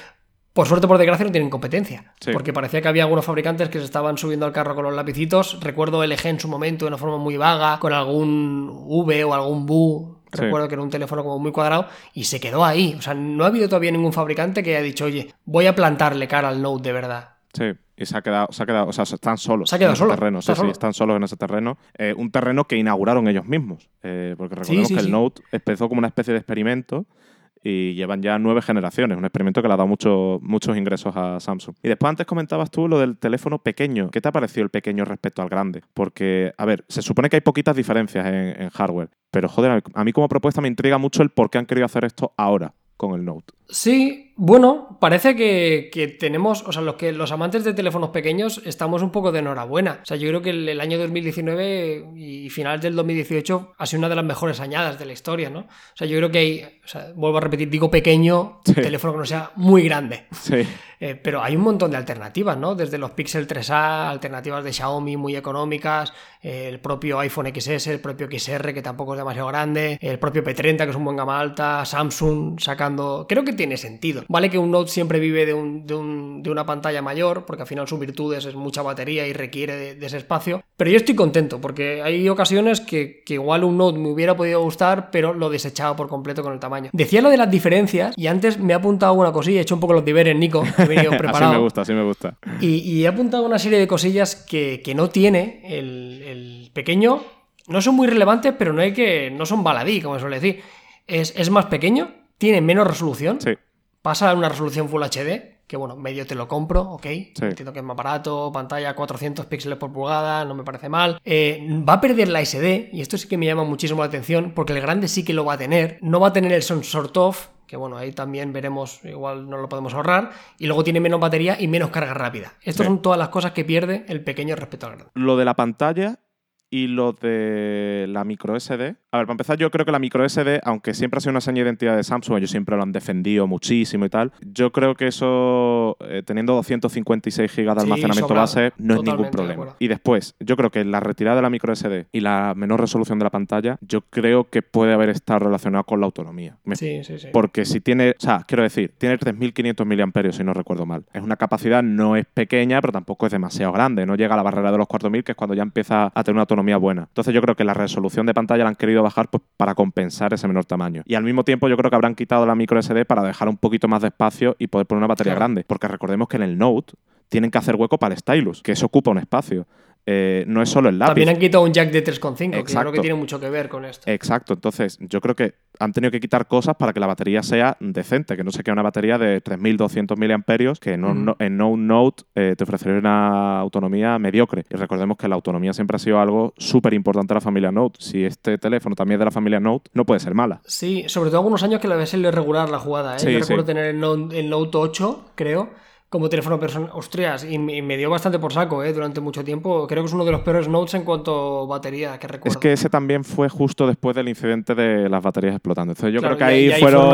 [SPEAKER 2] Por suerte, por desgracia, no tienen competencia.
[SPEAKER 1] Sí.
[SPEAKER 2] Porque parecía que había algunos fabricantes que se estaban subiendo al carro con los lapicitos. Recuerdo LG en su momento de una forma muy vaga, con algún V o algún BU.
[SPEAKER 1] Sí.
[SPEAKER 2] Recuerdo que era un teléfono como muy cuadrado y se quedó ahí. O sea, no ha habido todavía ningún fabricante que haya dicho, oye, voy a plantarle cara al Note de verdad.
[SPEAKER 1] Sí, y se ha quedado, se ha quedado, o sea, están solos.
[SPEAKER 2] Se ha quedado
[SPEAKER 1] en ese
[SPEAKER 2] solo,
[SPEAKER 1] terreno.
[SPEAKER 2] está
[SPEAKER 1] sí,
[SPEAKER 2] solo.
[SPEAKER 1] sí, están solos en ese terreno. Eh, un terreno que inauguraron ellos mismos. eh, porque recordemos
[SPEAKER 2] sí,
[SPEAKER 1] que el Note empezó como una especie de experimento y llevan ya nueve generaciones. Un experimento que le ha dado mucho- muchos ingresos a Samsung. Y después antes comentabas tú lo del teléfono pequeño. ¿Qué te ha parecido el pequeño respecto al grande? Porque, a ver, se supone que hay poquitas diferencias en, en hardware. Pero, joder, a mí como propuesta me intriga mucho el por qué han querido hacer esto ahora con el Note.
[SPEAKER 2] Sí, bueno, parece que, que tenemos, o sea, los que los amantes de teléfonos pequeños estamos un poco de enhorabuena. O sea, yo creo que el, el año 2019 y finales del 2018 ha sido una de las mejores añadas de la historia, ¿no? O sea, yo creo que hay, o sea, vuelvo a repetir, digo pequeño,
[SPEAKER 1] Sí.
[SPEAKER 2] teléfono que no sea muy grande.
[SPEAKER 1] Sí.
[SPEAKER 2] Eh, pero hay un montón de alternativas, ¿no? Desde los Pixel 3A, alternativas de Xiaomi muy económicas, eh, el propio iPhone XS, el propio XR, que tampoco es demasiado grande, el propio P30, que es un buen gama alta, Samsung sacando... Creo que tiene sentido. Vale que un Note siempre vive de, un- de un- de una pantalla mayor, porque al final sus virtudes es mucha batería y requiere de, ese espacio, pero yo estoy contento, porque hay ocasiones que, que igual un Note me hubiera podido gustar, pero lo desechaba por completo con el tamaño. Decía lo de las diferencias, y antes me he apuntado una cosilla, he hecho un poco los deberes, Nico, <laughs> he <laughs> venido
[SPEAKER 1] Así
[SPEAKER 2] preparado.
[SPEAKER 1] me gusta, así me gusta.
[SPEAKER 2] Y, y he apuntado una serie de cosillas que, que no tiene el, el pequeño. No son muy relevantes, pero no hay que. no son baladí, como suele decir. Es, es más pequeño, tiene menos resolución.
[SPEAKER 1] Sí.
[SPEAKER 2] Pasa a una resolución Full HD, que bueno, medio te lo compro, ok. Entiendo que es más barato, pantalla 400 píxeles por pulgada, no me parece mal. Eh, va a perder la SD, y esto sí que me llama muchísimo la atención, porque el grande sí que lo va a tener. No va a tener el sensor TOF, que bueno, ahí también veremos, igual no lo podemos ahorrar, y luego tiene menos batería y menos carga rápida. Estas
[SPEAKER 1] Sí.
[SPEAKER 2] son todas las cosas que pierde el pequeño respecto al grande.
[SPEAKER 1] Lo de la pantalla y lo de la micro SD. A ver, para empezar, yo creo que la micro SD, aunque siempre ha sido una seña de identidad de Samsung, ellos siempre lo han defendido muchísimo y tal. Yo creo que eso, eh, teniendo 256 GB de almacenamiento
[SPEAKER 2] sobrado.
[SPEAKER 1] base, no es ningún
[SPEAKER 2] de
[SPEAKER 1] problema. Y después, yo creo que la retirada de la micro SD y la menor resolución de la pantalla, yo creo que puede haber estado relacionado con la autonomía.
[SPEAKER 2] Sí, sí, sí.
[SPEAKER 1] porque si tiene, o sea, quiero decir, tiene 3.500 mAh, si no recuerdo mal. Es una capacidad, no es pequeña, pero tampoco es demasiado grande. No llega a la barrera de los 4.000, que es cuando ya empieza a tener una autonomía buena. Entonces yo creo que la resolución de pantalla la han querido bajar pues, para compensar ese menor tamaño. Y al mismo tiempo yo creo que habrán quitado la micro SD para dejar un poquito más de espacio y poder poner una batería
[SPEAKER 2] Claro.
[SPEAKER 1] grande. Porque recordemos que en el Note tienen que hacer hueco para el stylus, que eso ocupa un espacio. Eh, no es solo el lápiz.
[SPEAKER 2] También han quitado un jack de 3.5, que yo creo que tiene mucho que ver con esto.
[SPEAKER 1] Exacto, entonces yo creo que han tenido que quitar cosas para que la batería sea decente, que no se quede una batería de 3.200 miliamperios, que no,
[SPEAKER 2] Ujú.
[SPEAKER 1] no- en no Note eh, te ofrecería una autonomía mediocre. Y recordemos que la autonomía siempre ha sido algo súper importante de la familia Note. Si este teléfono también es de la familia Note, no puede ser mala.
[SPEAKER 2] Sí, sobre todo algunos años que la ves irregular la jugada. ¿eh?
[SPEAKER 1] Sí,
[SPEAKER 2] Yo recuerdo
[SPEAKER 1] sí.
[SPEAKER 2] tener el Note, el Note 8, creo, como teléfono personal. Ostras, y me, y me dio bastante por saco ¿eh? durante mucho tiempo. Creo que es uno de los peores Notes en cuanto a batería que recuerdo.
[SPEAKER 1] Es que ese también fue justo después del incidente de las baterías explotando. Entonces yo
[SPEAKER 2] Claro,
[SPEAKER 1] creo que ahí
[SPEAKER 2] ahí
[SPEAKER 1] fueron...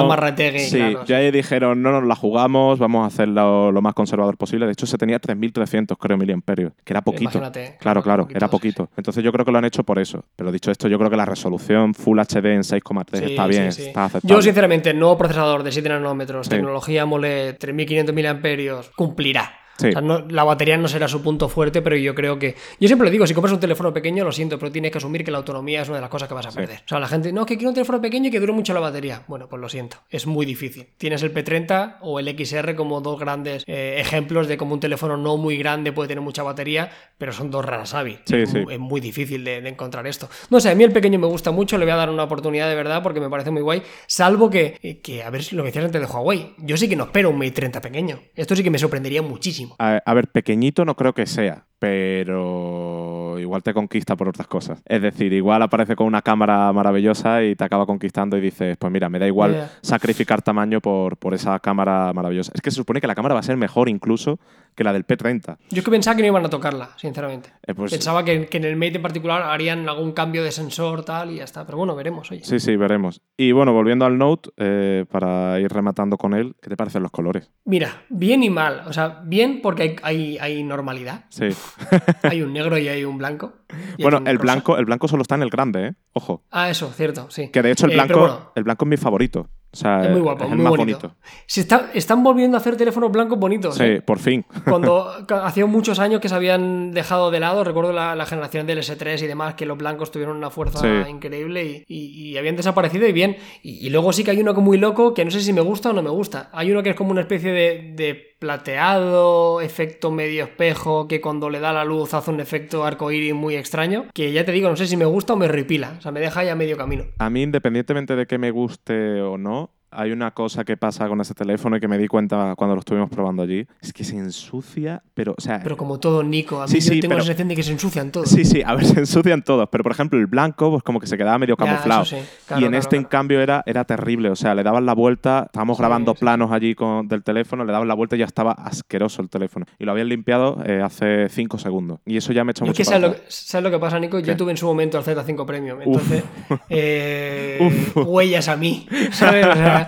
[SPEAKER 1] sí,
[SPEAKER 2] claro,
[SPEAKER 1] ya ahí dijeron, no nos la jugamos, vamos a hacerlo lo más conservador posible. De hecho, se tenía 3.300, creo, miliamperios, que era poquito.
[SPEAKER 2] Imagínate,
[SPEAKER 1] Claro, claro,
[SPEAKER 2] poquito,
[SPEAKER 1] era poquito. Entonces yo creo que lo han hecho por eso. Pero dicho esto, yo creo que la resolución Full HD en 6,3
[SPEAKER 2] Sí,
[SPEAKER 1] está bien,
[SPEAKER 2] sí.
[SPEAKER 1] está aceptable.
[SPEAKER 2] Yo, sinceramente, nuevo procesador de 7 nanómetros, tecnología AMOLED, 3500 miliamperios, cumplirá.
[SPEAKER 1] Sí.
[SPEAKER 2] O sea, no- la batería no será su punto fuerte, pero yo creo que. Yo siempre lo digo: si compras un teléfono pequeño, lo siento, pero tienes que asumir que la autonomía es una de las cosas que vas a perder. O sea, la gente, no, es que quiero un teléfono pequeño y que dure mucho la batería. Bueno, pues lo siento, es muy difícil. Tienes el P30 o el XR como dos grandes eh, ejemplos de cómo un teléfono no muy grande puede tener mucha batería, pero son dos raras avis.
[SPEAKER 1] Sí,
[SPEAKER 2] es, es muy difícil de, de encontrar esto. No sé, a mí el pequeño me gusta mucho, le voy a dar una oportunidad de verdad porque me parece muy guay, salvo que, que a ver si lo que decías antes de Huawei, yo sí que no espero un Mate 30 pequeño. Esto sí que me sorprendería muchísimo.
[SPEAKER 1] A, a ver, pequeñito no creo que sea, pero igual te conquista por otras cosas. Es decir, igual aparece con una cámara maravillosa y te acaba conquistando y dices, pues mira, me da igual sacrificar tamaño por, por esa cámara maravillosa. Es que se supone que la cámara va a ser mejor incluso que la del P30.
[SPEAKER 2] Yo es que pensaba que no iban a tocarla, sinceramente.
[SPEAKER 1] Eh, pues-
[SPEAKER 2] pensaba que, que en el Mate en particular harían algún cambio de sensor tal y ya está. Pero bueno, veremos, oye.
[SPEAKER 1] Sí, sí, veremos. Y bueno, volviendo al Note, eh, para ir rematando con él, ¿qué te parecen los colores?
[SPEAKER 2] Mira, bien y mal. O sea, bien porque hay, hay, hay normalidad.
[SPEAKER 1] Sí. <laughs>
[SPEAKER 2] Hay un negro y hay un blanco.
[SPEAKER 1] bueno, el
[SPEAKER 2] rosa.
[SPEAKER 1] blanco, el blanco solo está en el grande, ¿eh? Ojo.
[SPEAKER 2] Ah, eso, cierto, sí.
[SPEAKER 1] Que de hecho el
[SPEAKER 2] Eh,
[SPEAKER 1] blanco,
[SPEAKER 2] bueno,
[SPEAKER 1] el blanco es mi favorito. O sea,
[SPEAKER 2] es muy guapo,
[SPEAKER 1] es el
[SPEAKER 2] muy
[SPEAKER 1] más
[SPEAKER 2] bonito.
[SPEAKER 1] bonito.
[SPEAKER 2] Se está- están volviendo a hacer teléfonos blancos bonitos.
[SPEAKER 1] Sí,
[SPEAKER 2] ¿eh?
[SPEAKER 1] por fin. <laughs>
[SPEAKER 2] Cuando <laughs> hacía muchos años que se habían dejado de lado, recuerdo la, la generación del S3 y demás, que los blancos tuvieron una fuerza
[SPEAKER 1] Sí.
[SPEAKER 2] increíble y, y- y habían desaparecido y bien. Y, y luego sí que hay uno muy loco que no sé si me gusta o no me gusta. Hay uno que es como una especie de, de plateado, efecto medio espejo, que cuando le da la luz hace un efecto arcoíris muy extraño, que ya te digo, no sé si me gusta o me ripila. O sea, me deja ahí a medio camino.
[SPEAKER 1] A mí, independientemente de que me guste o no, hay una cosa que pasa con ese teléfono y que me di cuenta cuando lo estuvimos probando allí. Es que se ensucia, pero, o sea...
[SPEAKER 2] Pero como todo, Nico, a mí
[SPEAKER 1] Sí,
[SPEAKER 2] yo
[SPEAKER 1] sí,
[SPEAKER 2] tengo
[SPEAKER 1] pero-
[SPEAKER 2] la sensación de que se ensucian todos.
[SPEAKER 1] Sí, sí, a ver, <laughs> se ensucian todos, pero por ejemplo el blanco, pues como que se quedaba medio
[SPEAKER 2] Ya,
[SPEAKER 1] camuflado.
[SPEAKER 2] eso sí.
[SPEAKER 1] y
[SPEAKER 2] Claro,
[SPEAKER 1] en
[SPEAKER 2] claro,
[SPEAKER 1] este, en
[SPEAKER 2] claro.
[SPEAKER 1] cambio, era, era terrible. O sea, le daban la vuelta, estábamos grabando planos allí con, del teléfono, le daban la vuelta y ya estaba asqueroso el teléfono. Y lo habían limpiado eh, hace cinco segundos. Y eso ya me echó mucho
[SPEAKER 2] que ¿sabes lo, ¿sabes lo que pasa, Nico? Yo tuve en su momento el Z5 Premium, entonces eh, <laughs>
[SPEAKER 1] Uf.
[SPEAKER 2] huellas a mí, ¿sabes? O sea,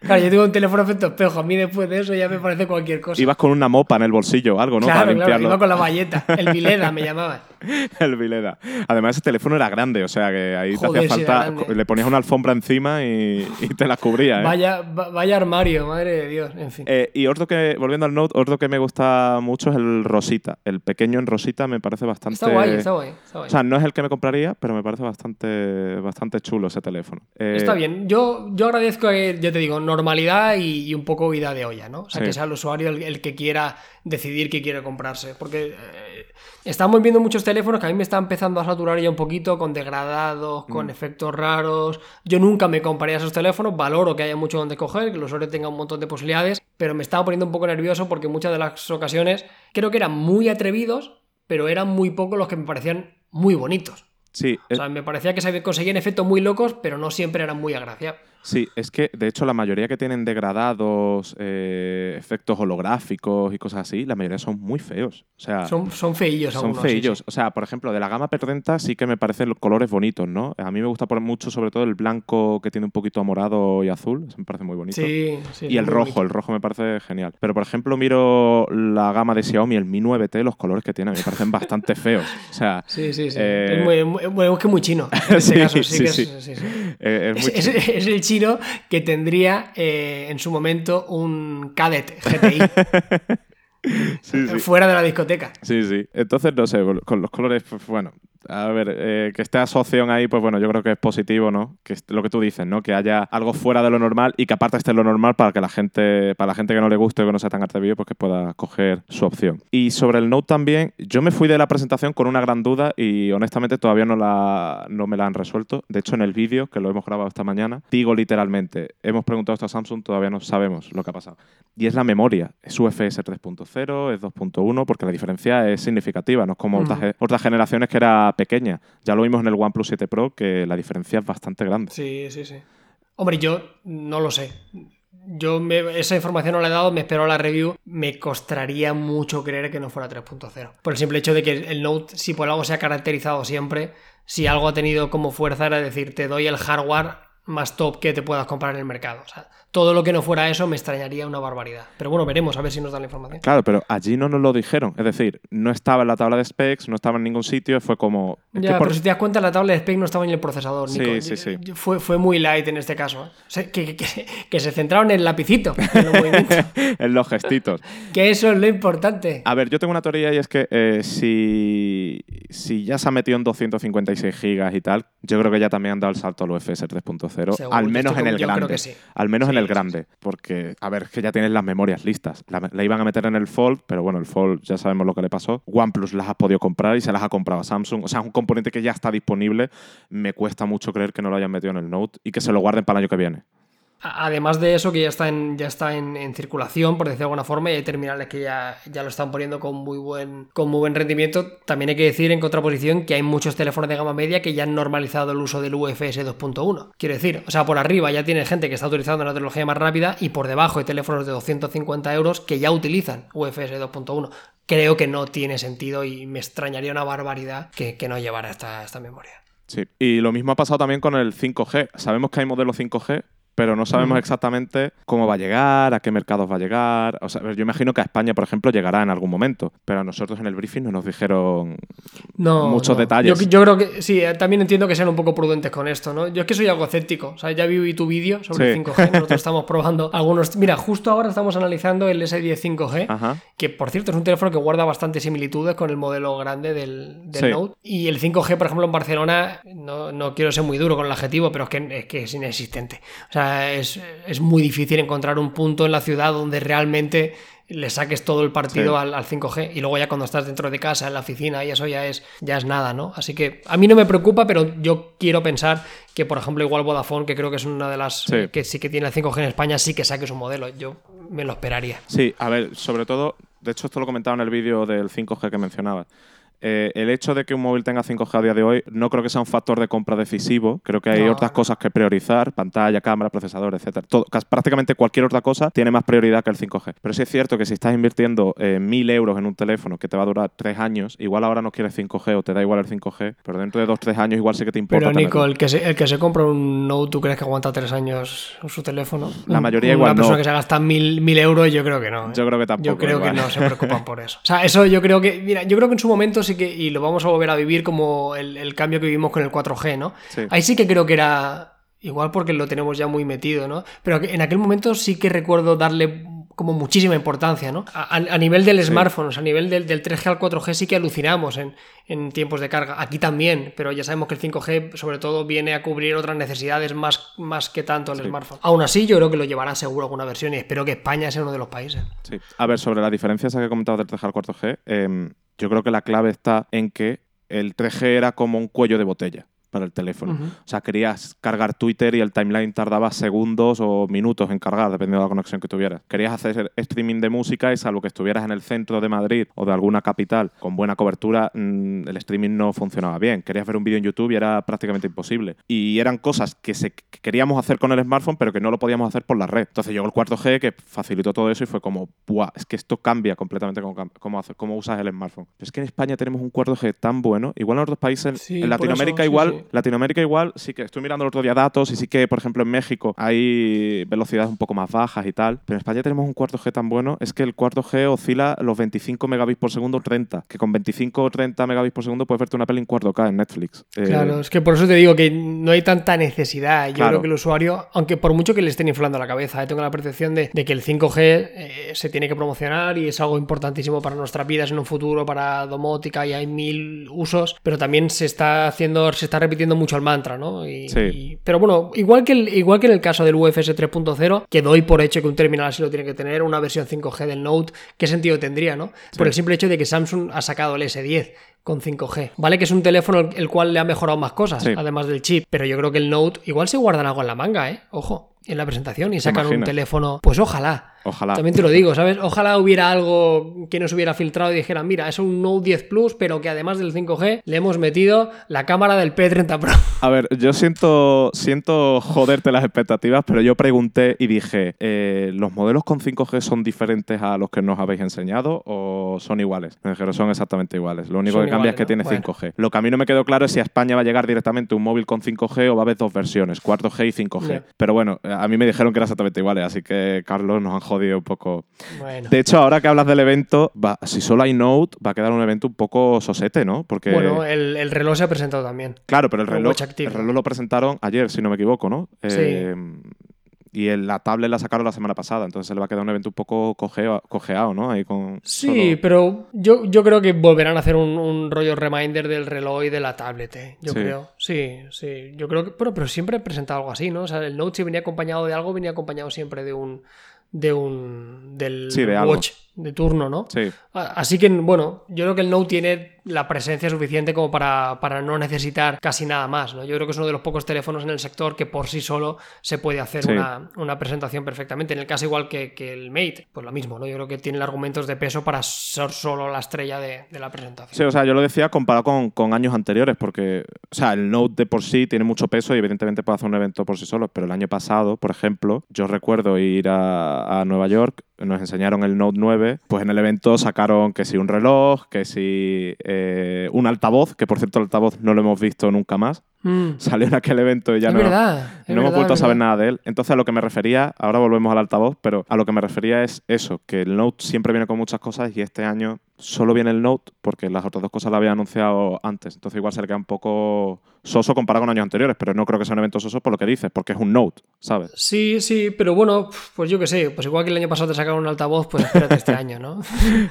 [SPEAKER 2] claro, yo tengo un teléfono efecto espejo, a mí después de eso ya me parece cualquier cosa.
[SPEAKER 1] Ibas con una mopa en el bolsillo o algo, ¿no?
[SPEAKER 2] claro,
[SPEAKER 1] para
[SPEAKER 2] claro,
[SPEAKER 1] limpiarlo.
[SPEAKER 2] iba con la valleta, el Vileda me llamaba. <laughs> <laughs>
[SPEAKER 1] El Vileda. Además, ese teléfono era grande, o sea que ahí
[SPEAKER 2] Joder,
[SPEAKER 1] te hacía falta. le ponías una alfombra encima y, y te la cubría, ¿eh?
[SPEAKER 2] Vaya, va- vaya armario, madre de Dios, en fin.
[SPEAKER 1] Eh, y otro que, volviendo al Note, otro que me gusta mucho es el Rosita. El pequeño en Rosita me parece bastante.
[SPEAKER 2] está guay, está guay. Está, guay.
[SPEAKER 1] O sea, no es el que me compraría, pero me parece bastante, bastante chulo ese teléfono. Eh,
[SPEAKER 2] Está bien. Yo, yo agradezco, eh, ya te digo, normalidad y, y un poco vida de olla, ¿no? O sea,
[SPEAKER 1] Sí.
[SPEAKER 2] que sea el usuario el, el que quiera decidir qué quiere comprarse. Porque eh, estamos viendo muchos teléfonos que a mí me está empezando a saturar ya un poquito con degradados,
[SPEAKER 1] Mm.
[SPEAKER 2] con efectos raros. Yo nunca me compraría esos teléfonos. Valoro que haya mucho donde coger, que el usuario tenga un montón de posibilidades. Pero me estaba poniendo un poco nervioso porque muchas de las ocasiones creo que eran muy atrevidos, pero eran muy pocos los que me parecían muy bonitos.
[SPEAKER 1] Sí,
[SPEAKER 2] O sea, me parecía que se conseguían efectos muy locos, pero no siempre eran muy agraciados.
[SPEAKER 1] Sí, es que de hecho la mayoría que tienen degradados, eh, efectos holográficos y cosas así, la mayoría son muy feos. O sea,
[SPEAKER 2] Son, son feillos
[SPEAKER 1] son
[SPEAKER 2] algunos, sí,
[SPEAKER 1] feillos.
[SPEAKER 2] sí.
[SPEAKER 1] O sea, por ejemplo, de la gama P30 sí que me parecen los colores bonitos, ¿no? A mí me gusta por mucho, sobre todo el blanco que tiene un poquito morado y azul. Eso me parece muy bonito.
[SPEAKER 2] Sí, sí,
[SPEAKER 1] Y el rojo,
[SPEAKER 2] bonito.
[SPEAKER 1] el rojo me parece genial. Pero, por ejemplo, miro la gama de Xiaomi, el Mi 9T, los colores que tiene me parecen bastante <laughs> feos. O sea,
[SPEAKER 2] Sí, sí, sí.
[SPEAKER 1] Eh,
[SPEAKER 2] Es, muy, muy- muy- es que muy chino. En <laughs> este
[SPEAKER 1] Sí,
[SPEAKER 2] caso, sí,
[SPEAKER 1] sí,
[SPEAKER 2] que
[SPEAKER 1] sí.
[SPEAKER 2] es, sí, sí.
[SPEAKER 1] eh, es muy
[SPEAKER 2] Es, es- es el chino que tendría eh, en su momento un Cadet GTI <laughs>
[SPEAKER 1] Sí, sí.
[SPEAKER 2] fuera de la discoteca.
[SPEAKER 1] Sí, sí. Entonces, no sé, con los colores, pues bueno, a ver, eh, que esté asociación ahí, pues bueno, yo creo que es positivo, ¿no? Que es lo que tú dices, ¿no? Que haya algo fuera de lo normal y que aparte esté en lo normal para que la gente, para la gente que no le guste o que no sea tan atrevido, pues que pueda coger su opción. Y sobre el Note también, yo me fui de la presentación con una gran duda y honestamente todavía no, la, no me la han resuelto. De hecho, en el vídeo, que lo hemos grabado esta mañana, digo literalmente, hemos preguntado esto a Samsung, todavía no sabemos lo que ha pasado. Y es la memoria. Es UFS 3.0, es 2.1, porque la diferencia es significativa. No es como otras,
[SPEAKER 2] Ujú.
[SPEAKER 1] otras generaciones que era pequeña. Ya lo vimos en el OnePlus 7 Pro, que la diferencia es bastante grande.
[SPEAKER 2] Sí, sí, sí. Hombre, yo no lo sé. Yo me- esa información no la he dado, me espero la review. Me costaría mucho creer que no fuera 3.0. Por el simple hecho de que el Note, si por algo se ha caracterizado siempre, si algo ha tenido como fuerza era decir, te doy el hardware más top que te puedas comprar en el mercado. O sea, todo lo que no fuera eso me extrañaría una barbaridad. Pero bueno, veremos a ver si nos dan la información.
[SPEAKER 1] Claro, pero allí no nos lo dijeron. Es decir, no estaba en la tabla de specs, no estaba en ningún sitio, fue como... es que
[SPEAKER 2] Ya,
[SPEAKER 1] por-
[SPEAKER 2] pero si te das cuenta, la tabla de spec no estaba en el procesador,
[SPEAKER 1] Sí,
[SPEAKER 2] Nico.
[SPEAKER 1] sí, sí.
[SPEAKER 2] Fue, fue muy light en este caso. ¿eh? O sea, que, que- que se centraron en el lapicito, en los movimientos. <laughs>
[SPEAKER 1] en los gestitos.
[SPEAKER 2] que eso es lo importante.
[SPEAKER 1] A ver, yo tengo una teoría y es que eh, si, si ya se ha metido en 256 gigas y tal, yo creo que ya también han dado el salto al UFS 3.0,
[SPEAKER 2] Seguro,
[SPEAKER 1] al menos en el grande.
[SPEAKER 2] que sí.
[SPEAKER 1] Al menos en el grande. Porque, a ver, que ya tienes las memorias listas. La, iban a meter en el Fold, pero bueno, el Fold ya sabemos lo que le pasó. OnePlus las has podido comprar y se las ha comprado a Samsung. O sea, es un componente que ya está disponible. Me cuesta mucho creer que no lo hayan metido en el Note y que se lo guarden para el año que viene.
[SPEAKER 2] Además de eso, que ya está en, ya está en circulación, por decirlo de alguna forma, y hay terminales que ya, ya lo están poniendo con muy, buen, con muy buen rendimiento. También hay que decir, en contraposición, que hay muchos teléfonos de gama media que ya han normalizado el uso del UFS 2.1. Quiero decir, o sea, por arriba ya tiene gente que está utilizando una tecnología más rápida y por debajo hay teléfonos de 250 euros que ya utilizan UFS 2.1. Creo que no tiene sentido y me extrañaría una barbaridad que, que no llevara esta, esta memoria.
[SPEAKER 1] Sí. Y lo mismo ha pasado también con el 5G. Sabemos que hay modelos 5G, pero no sabemos exactamente cómo va a llegar, a qué mercados va a llegar. O sea, yo imagino que a España, por ejemplo, llegará en algún momento, pero a nosotros en el briefing no nos dijeron
[SPEAKER 2] No,
[SPEAKER 1] muchos
[SPEAKER 2] no.
[SPEAKER 1] detalles.
[SPEAKER 2] Yo, yo creo que sí, eh, también entiendo que sean un poco prudentes con esto, ¿no? Yo es que soy algo escéptico. O sea, ya vi tu vídeo sobre
[SPEAKER 1] Sí.
[SPEAKER 2] el 5G. Nosotros <laughs> estamos probando algunos. Mira, justo ahora estamos analizando el S10 5G,
[SPEAKER 1] Ajá.
[SPEAKER 2] que por cierto es un teléfono que guarda bastantes similitudes con el modelo grande del, del
[SPEAKER 1] Sí.
[SPEAKER 2] Note. Y el 5G, por ejemplo, en Barcelona, no, no quiero ser muy duro con el adjetivo, pero es que es, que es inexistente. O sea, es, es muy difícil encontrar un punto en la ciudad donde realmente le saques todo el partido
[SPEAKER 1] Sí.
[SPEAKER 2] al, al 5G y luego ya cuando estás dentro de casa, en la oficina, y eso ya es, ya es nada, ¿no? Así que a mí no me preocupa, pero yo quiero pensar que, por ejemplo, igual Vodafone, que creo que es una de las
[SPEAKER 1] Sí.
[SPEAKER 2] que sí que tiene el 5G en España, sí que saque su modelo. Yo me lo esperaría.
[SPEAKER 1] Sí, a ver, sobre todo, de hecho esto lo comentaba en el vídeo del 5G que mencionaba. Eh, el hecho de que un móvil tenga 5G a día de hoy no creo que sea un factor de compra decisivo. Creo que hay
[SPEAKER 2] No,
[SPEAKER 1] otras
[SPEAKER 2] no.
[SPEAKER 1] cosas que priorizar, pantalla, cámara, procesador, etcétera. Todo, prácticamente cualquier otra cosa tiene más prioridad que el 5G. Pero sí es cierto que si estás invirtiendo eh, 1.000 euros en un teléfono que te va a durar 3 años, igual ahora no quieres 5G o te da igual el 5G, pero dentro de 2-3 años igual sí que te importa.
[SPEAKER 2] Pero Nico, el que, se, el que se compra un Note, ¿tú crees que aguanta tres años su teléfono?
[SPEAKER 1] La mayoría
[SPEAKER 2] Una
[SPEAKER 1] igual no.
[SPEAKER 2] persona que se gasta mil, mil euros, yo creo que no. ¿eh?
[SPEAKER 1] Yo creo que tampoco.
[SPEAKER 2] Yo creo que
[SPEAKER 1] igual.
[SPEAKER 2] no se preocupan <laughs> por eso. O sea, eso yo creo que, mira, yo creo que en su momento sí que, y lo vamos a volver a vivir como el, el cambio que vivimos con el 4G, ¿no?
[SPEAKER 1] Sí.
[SPEAKER 2] Ahí sí que creo que era, igual porque lo tenemos ya muy metido, ¿no? Pero en aquel momento sí que recuerdo darle como muchísima importancia, ¿no? A, nivel del smartphone, o sea, a nivel del, del 3G al 4G sí que alucinamos en, en tiempos de carga. Aquí también, pero ya sabemos que el 5G sobre todo viene a cubrir otras necesidades más, más que tanto el smartphone. Aún así, yo creo que lo llevará seguro alguna versión y espero que España sea uno de los países.
[SPEAKER 1] Sí. A ver, sobre la diferencia esa que he comentado del 3G al 4G, em, yo creo que la clave está en que el 3G era como un cuello de botella. Para el teléfono. O sea, querías cargar Twitter y el timeline tardaba segundos o minutos en cargar, dependiendo de la conexión que tuvieras. Querías hacer streaming de música y salvo que estuvieras en el centro de Madrid o de alguna capital con buena cobertura, mm, el streaming no funcionaba bien. Querías ver un vídeo en YouTube y era prácticamente imposible. Y eran cosas que, se, que queríamos hacer con el smartphone, pero que no lo podíamos hacer por la red. Entonces llegó el cuarto G que facilitó todo eso y fue como, ¡buah! Es que esto cambia completamente cómo, cómo, hace- cómo usas el smartphone. Pero es que en España tenemos un cuarto G tan bueno. Igual en otros países,
[SPEAKER 2] Sí,
[SPEAKER 1] en Latinoamérica
[SPEAKER 2] eso, sí,
[SPEAKER 1] igual,
[SPEAKER 2] sí.
[SPEAKER 1] Latinoamérica igual, sí que estoy mirando el otro día datos y sí que, por ejemplo, en México hay velocidades un poco más bajas y tal. Pero en España tenemos un cuarto G tan bueno, es que el cuarto G oscila los 25 megabits por segundo 30. Que con 25 o 30 megabits por segundo puedes verte una peli en 4K en Netflix. Eh,
[SPEAKER 2] Claro, es que por eso te digo que no hay tanta necesidad. Yo
[SPEAKER 1] Claro.
[SPEAKER 2] creo que el usuario, aunque por mucho que le estén inflando la cabeza, eh, tengo la percepción de, de que el 5G eh, se tiene que promocionar y es algo importantísimo para nuestras vidas en un futuro, para domótica y hay mil usos, pero también se está haciendo, se está repitiendo mucho el mantra, ¿no? Y-
[SPEAKER 1] Sí.
[SPEAKER 2] y- pero bueno, igual que, el- igual que en el caso del UFS 3.0, que doy por hecho que un terminal así lo tiene que tener, una versión 5G del Note, ¿qué sentido tendría, no? Por el simple hecho de que Samsung ha sacado el S10 con 5G. Vale que es un teléfono el- cual le ha mejorado más cosas,
[SPEAKER 1] Sí.
[SPEAKER 2] además del chip, pero yo creo que el Note igual se guardan algo en la manga, ¿eh? Ojo, en la presentación y sacan un teléfono, pues ojalá.
[SPEAKER 1] Ojalá.
[SPEAKER 2] También te lo digo, ¿sabes? Ojalá hubiera algo que nos hubiera filtrado y dijeran, mira, es un Note 10 Plus, pero que además del 5G le hemos metido la cámara del P30 Pro. <laughs>
[SPEAKER 1] A ver, yo siento, siento joderte las expectativas, pero yo pregunté y dije, eh, ¿los modelos con 5G son diferentes a los que nos habéis enseñado o son iguales? Me dijeron, son exactamente iguales. Lo único
[SPEAKER 2] Son
[SPEAKER 1] que cambia
[SPEAKER 2] iguales,
[SPEAKER 1] es que
[SPEAKER 2] ¿no?
[SPEAKER 1] tiene
[SPEAKER 2] Bueno.
[SPEAKER 1] 5G. Lo que a mí no me quedó claro es si a España va a llegar directamente un móvil con 5G o va a haber dos versiones, 4G y 5G.
[SPEAKER 2] Ya.
[SPEAKER 1] Pero bueno, a mí me dijeron que eran exactamente iguales, así que, Carlos, nos han jodido un poco.
[SPEAKER 2] Bueno.
[SPEAKER 1] De hecho, ahora que hablas del evento, va- si solo hay Note, va a quedar un evento un poco sosete, ¿no? Porque...
[SPEAKER 2] Bueno, el, el reloj se ha presentado también.
[SPEAKER 1] Claro, pero el reloj, el reloj lo presentaron ayer, si no me equivoco, ¿no?
[SPEAKER 2] Sí.
[SPEAKER 1] Eh, y el- la tablet la sacaron la semana pasada, entonces se le va a quedar un evento un poco cojeado, ¿no? Ahí con
[SPEAKER 2] Sí,
[SPEAKER 1] solo-
[SPEAKER 2] pero yo, yo creo que volverán a hacer un, un rollo reminder del reloj y de la tablet, ¿eh? Yo
[SPEAKER 1] Sí.
[SPEAKER 2] creo. Sí, sí. Yo creo que. Bueno, pero siempre he presentado algo así, ¿no? O sea, el Note si venía acompañado de algo, venía acompañado siempre de un. De un. del
[SPEAKER 1] Sí, de algo.
[SPEAKER 2] De turno, ¿no?
[SPEAKER 1] Sí,
[SPEAKER 2] Así que, bueno, yo creo que el Note tiene la presencia suficiente como para, para no necesitar casi nada más, ¿no? Yo creo que es uno de los pocos teléfonos en el sector que por sí solo se puede hacer
[SPEAKER 1] Sí.
[SPEAKER 2] una, una presentación perfectamente. En el caso igual que, que el Mate, pues lo mismo, ¿no? Yo creo que tiene argumentos de peso para ser solo la estrella de, de la presentación.
[SPEAKER 1] Sí, o sea, yo lo decía comparado con, con años anteriores, porque, o sea, el Note de por sí tiene mucho peso y evidentemente puede hacer un evento por sí solo, pero el año pasado, por ejemplo, yo recuerdo ir a, a Nueva York, nos enseñaron el Note 9, pues en el evento sacaron que si un reloj, que si eh, un altavoz, que por cierto el altavoz no lo hemos visto nunca más,
[SPEAKER 2] Mm.
[SPEAKER 1] salió en aquel evento y ya
[SPEAKER 2] es
[SPEAKER 1] no...
[SPEAKER 2] verdad.
[SPEAKER 1] no hemos
[SPEAKER 2] verdad,
[SPEAKER 1] vuelto a saber nada de él. Entonces, a lo que me refería, ahora volvemos al altavoz, pero a lo que me refería es eso, que el Note siempre viene con muchas cosas y este año solo viene el Note porque las otras dos cosas las había anunciado antes. Entonces, igual se le queda un poco soso comparado con años anteriores, pero no creo que sea un evento soso por lo que dices, porque es un Note, ¿sabes?
[SPEAKER 2] Sí, sí, pero bueno, pues yo qué sé, pues igual que el año pasado te sacaron un altavoz, pues espérate este <laughs> año, ¿no?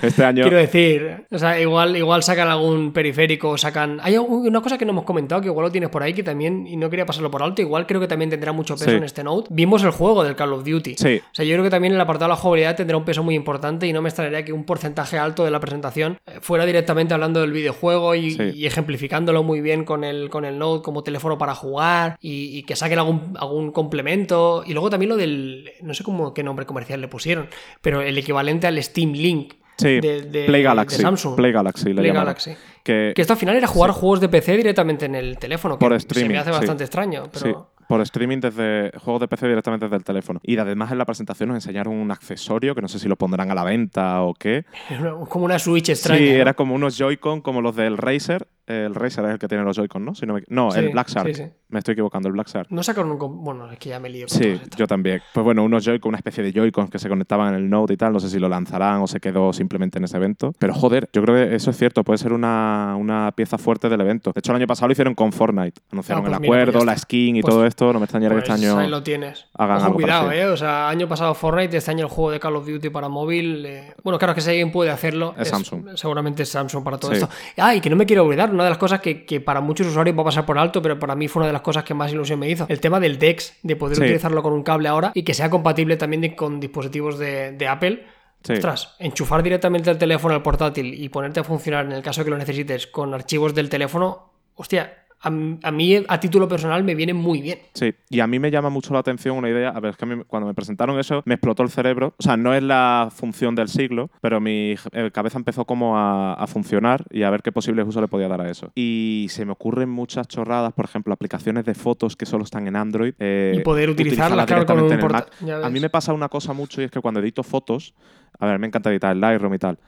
[SPEAKER 1] Este año...
[SPEAKER 2] Quiero decir, o sea, igual, igual sacan algún periférico, sacan. Hay un- una cosa que no hemos comentado, que igual lo tienes por ahí, que también, y no quería pasarlo por alto, igual creo que también tendrá mucho peso
[SPEAKER 1] Sí.
[SPEAKER 2] en este Note. Vimos el juego del Call of Duty.
[SPEAKER 1] Sí.
[SPEAKER 2] O sea, yo creo que también el apartado de la jugabilidad tendrá un peso muy importante y no me extrañaría que un porcentaje alto de la presentación eh, fuera directamente hablando del videojuego y,
[SPEAKER 1] Sí.
[SPEAKER 2] y ejemplificándolo muy bien con el, con el Note como teléfono para jugar y, y que saquen algún, algún complemento. Y luego también lo del, no sé cómo qué nombre comercial le pusieron, pero el equivalente al Steam Link.
[SPEAKER 1] Sí,
[SPEAKER 2] de- de-
[SPEAKER 1] Play
[SPEAKER 2] de
[SPEAKER 1] Galaxy.
[SPEAKER 2] Samsung.
[SPEAKER 1] Play Galaxy le
[SPEAKER 2] Play
[SPEAKER 1] llamaron.
[SPEAKER 2] Galaxy.
[SPEAKER 1] Que,
[SPEAKER 2] Que esto al final era jugar juegos de PC directamente en el teléfono, que
[SPEAKER 1] Por
[SPEAKER 2] se
[SPEAKER 1] streaming,
[SPEAKER 2] me hace
[SPEAKER 1] sí.
[SPEAKER 2] bastante extraño, pero...
[SPEAKER 1] Por streaming desde juegos de PC directamente desde el teléfono. Y además en la presentación nos enseñaron un accesorio que no sé si lo pondrán a la venta o qué, <laughs>
[SPEAKER 2] Como una Switch extraña.
[SPEAKER 1] Sí,
[SPEAKER 2] ¿no?
[SPEAKER 1] era como unos Joy-Con como los del Razer. El Razer es el que tiene los Joy-Con, ¿no? Si no, me... no
[SPEAKER 2] Sí,
[SPEAKER 1] el Black Shark.
[SPEAKER 2] sí, sí.
[SPEAKER 1] Me estoy equivocando, el Black Shark.
[SPEAKER 2] No sacaron un... Bueno, es que ya me lío con
[SPEAKER 1] Sí, yo también. Pues bueno, unos Joy-Con, una especie de Joy-Cons que se conectaban en el Note y tal. No sé si lo lanzarán o se quedó simplemente en ese evento. Pero joder, yo creo que eso es cierto. Puede ser una, una pieza fuerte del evento. De hecho, el año pasado lo hicieron con Fortnite. Anunciaron
[SPEAKER 2] Ah, pues
[SPEAKER 1] el
[SPEAKER 2] mira, pues
[SPEAKER 1] acuerdo, la skin y
[SPEAKER 2] Pues-
[SPEAKER 1] todo esto. No me extrañaría
[SPEAKER 2] Pues
[SPEAKER 1] que este año
[SPEAKER 2] ahí lo tienes.
[SPEAKER 1] hagan
[SPEAKER 2] Ojo,
[SPEAKER 1] algo
[SPEAKER 2] cuidado,
[SPEAKER 1] parecido.
[SPEAKER 2] eh. O sea, año pasado Fortnite, este año el juego de Call of Duty para móvil. eh, Bueno, claro que si alguien puede hacerlo,
[SPEAKER 1] Es Samsung.
[SPEAKER 2] Seguramente es Samsung para todo
[SPEAKER 1] Sí.
[SPEAKER 2] esto. Ah, y que no me quiero olvidar, una de las cosas que, que para muchos usuarios va a pasar por alto, pero para mí fue una de las cosas que más ilusión me hizo. El tema del DeX, de poder
[SPEAKER 1] Sí.
[SPEAKER 2] utilizarlo con un cable ahora y que sea compatible también de- con dispositivos de, de Apple.
[SPEAKER 1] Sí.
[SPEAKER 2] Ostras, enchufar directamente el teléfono al portátil y ponerte a funcionar en el caso que lo necesites con archivos del teléfono, hostia, a, a mí, a título personal, me viene muy bien.
[SPEAKER 1] Sí, y a mí me llama mucho la atención una idea. A ver, es que a mí cuando me presentaron eso, me explotó el cerebro. O sea, no es la función del siglo, pero mi cabeza empezó como a, a funcionar y a ver qué posibles usos le podía dar a eso. Y se me ocurren muchas chorradas, por ejemplo, aplicaciones de fotos que solo están en Android. eh,
[SPEAKER 2] Y poder utilizarlas, claro,
[SPEAKER 1] en el Mac. A mí me pasa una cosa mucho y es que cuando edito fotos, a ver, me encanta editar el Lightroom y tal,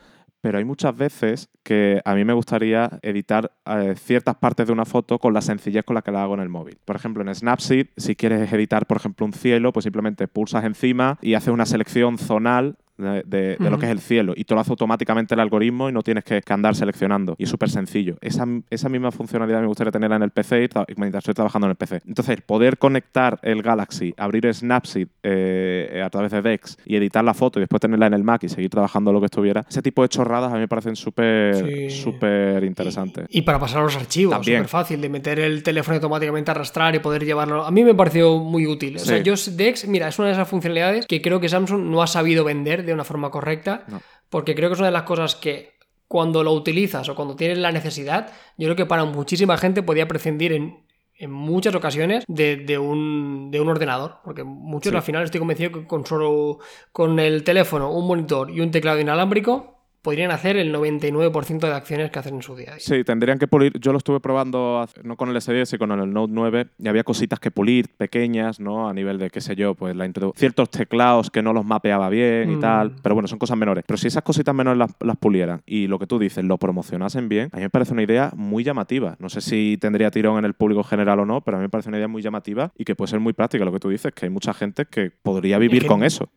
[SPEAKER 1] pero hay muchas veces que a mí me gustaría editar eh, ciertas partes de una foto con la sencillez con la que la hago en el móvil. Por ejemplo, en Snapseed, si quieres editar, por ejemplo, un cielo, pues simplemente pulsas encima y haces una selección zonal de, de- de lo que es el cielo y te lo hace automáticamente el algoritmo y no tienes que, que andar seleccionando. Y es súper sencillo. Esa, esa misma funcionalidad me gustaría tenerla en el PC y tra- mientras estoy trabajando en el PC. Entonces, poder conectar el Galaxy, abrir Snapseed eh, a través de Dex y editar la foto y después tenerla en el Mac y seguir trabajando lo que estuviera, ese tipo de chorradas a mí me parecen súper
[SPEAKER 2] Sí.
[SPEAKER 1] súper interesantes.
[SPEAKER 2] Y, y para pasar los archivos, súper fácil, de meter el teléfono y automáticamente arrastrar y poder llevarlo. A mí me pareció muy útil. O sea, yo Dex, mira, es una de esas funcionalidades que creo que Samsung no ha sabido vender de una forma correcta,
[SPEAKER 1] No.
[SPEAKER 2] porque creo que es una de las cosas que cuando lo utilizas o cuando tienes la necesidad, yo creo que para muchísima gente podía prescindir en, en muchas ocasiones de, de un, de un ordenador, porque muchos
[SPEAKER 1] Sí.
[SPEAKER 2] al final estoy convencido que con solo con el teléfono, un monitor y un teclado inalámbrico podrían hacer el 99% de acciones que hacen en su día.
[SPEAKER 1] Sí, tendrían que pulir. Yo lo estuve probando, no con el S10, sino con el Note 9, y había cositas que pulir, pequeñas, ¿no? A nivel de, qué sé yo, pues la ciertos teclados que no los mapeaba bien y
[SPEAKER 2] Mm.
[SPEAKER 1] tal. Pero bueno, son cosas menores. Pero si esas cositas menores las, las pulieran y lo que tú dices, lo promocionasen bien, a mí me parece una idea muy llamativa. No sé si tendría tirón en el público general o no, pero a mí me parece una idea muy llamativa y que puede ser muy práctica. Lo que tú dices, que hay mucha gente que podría vivir
[SPEAKER 2] que-
[SPEAKER 1] con eso.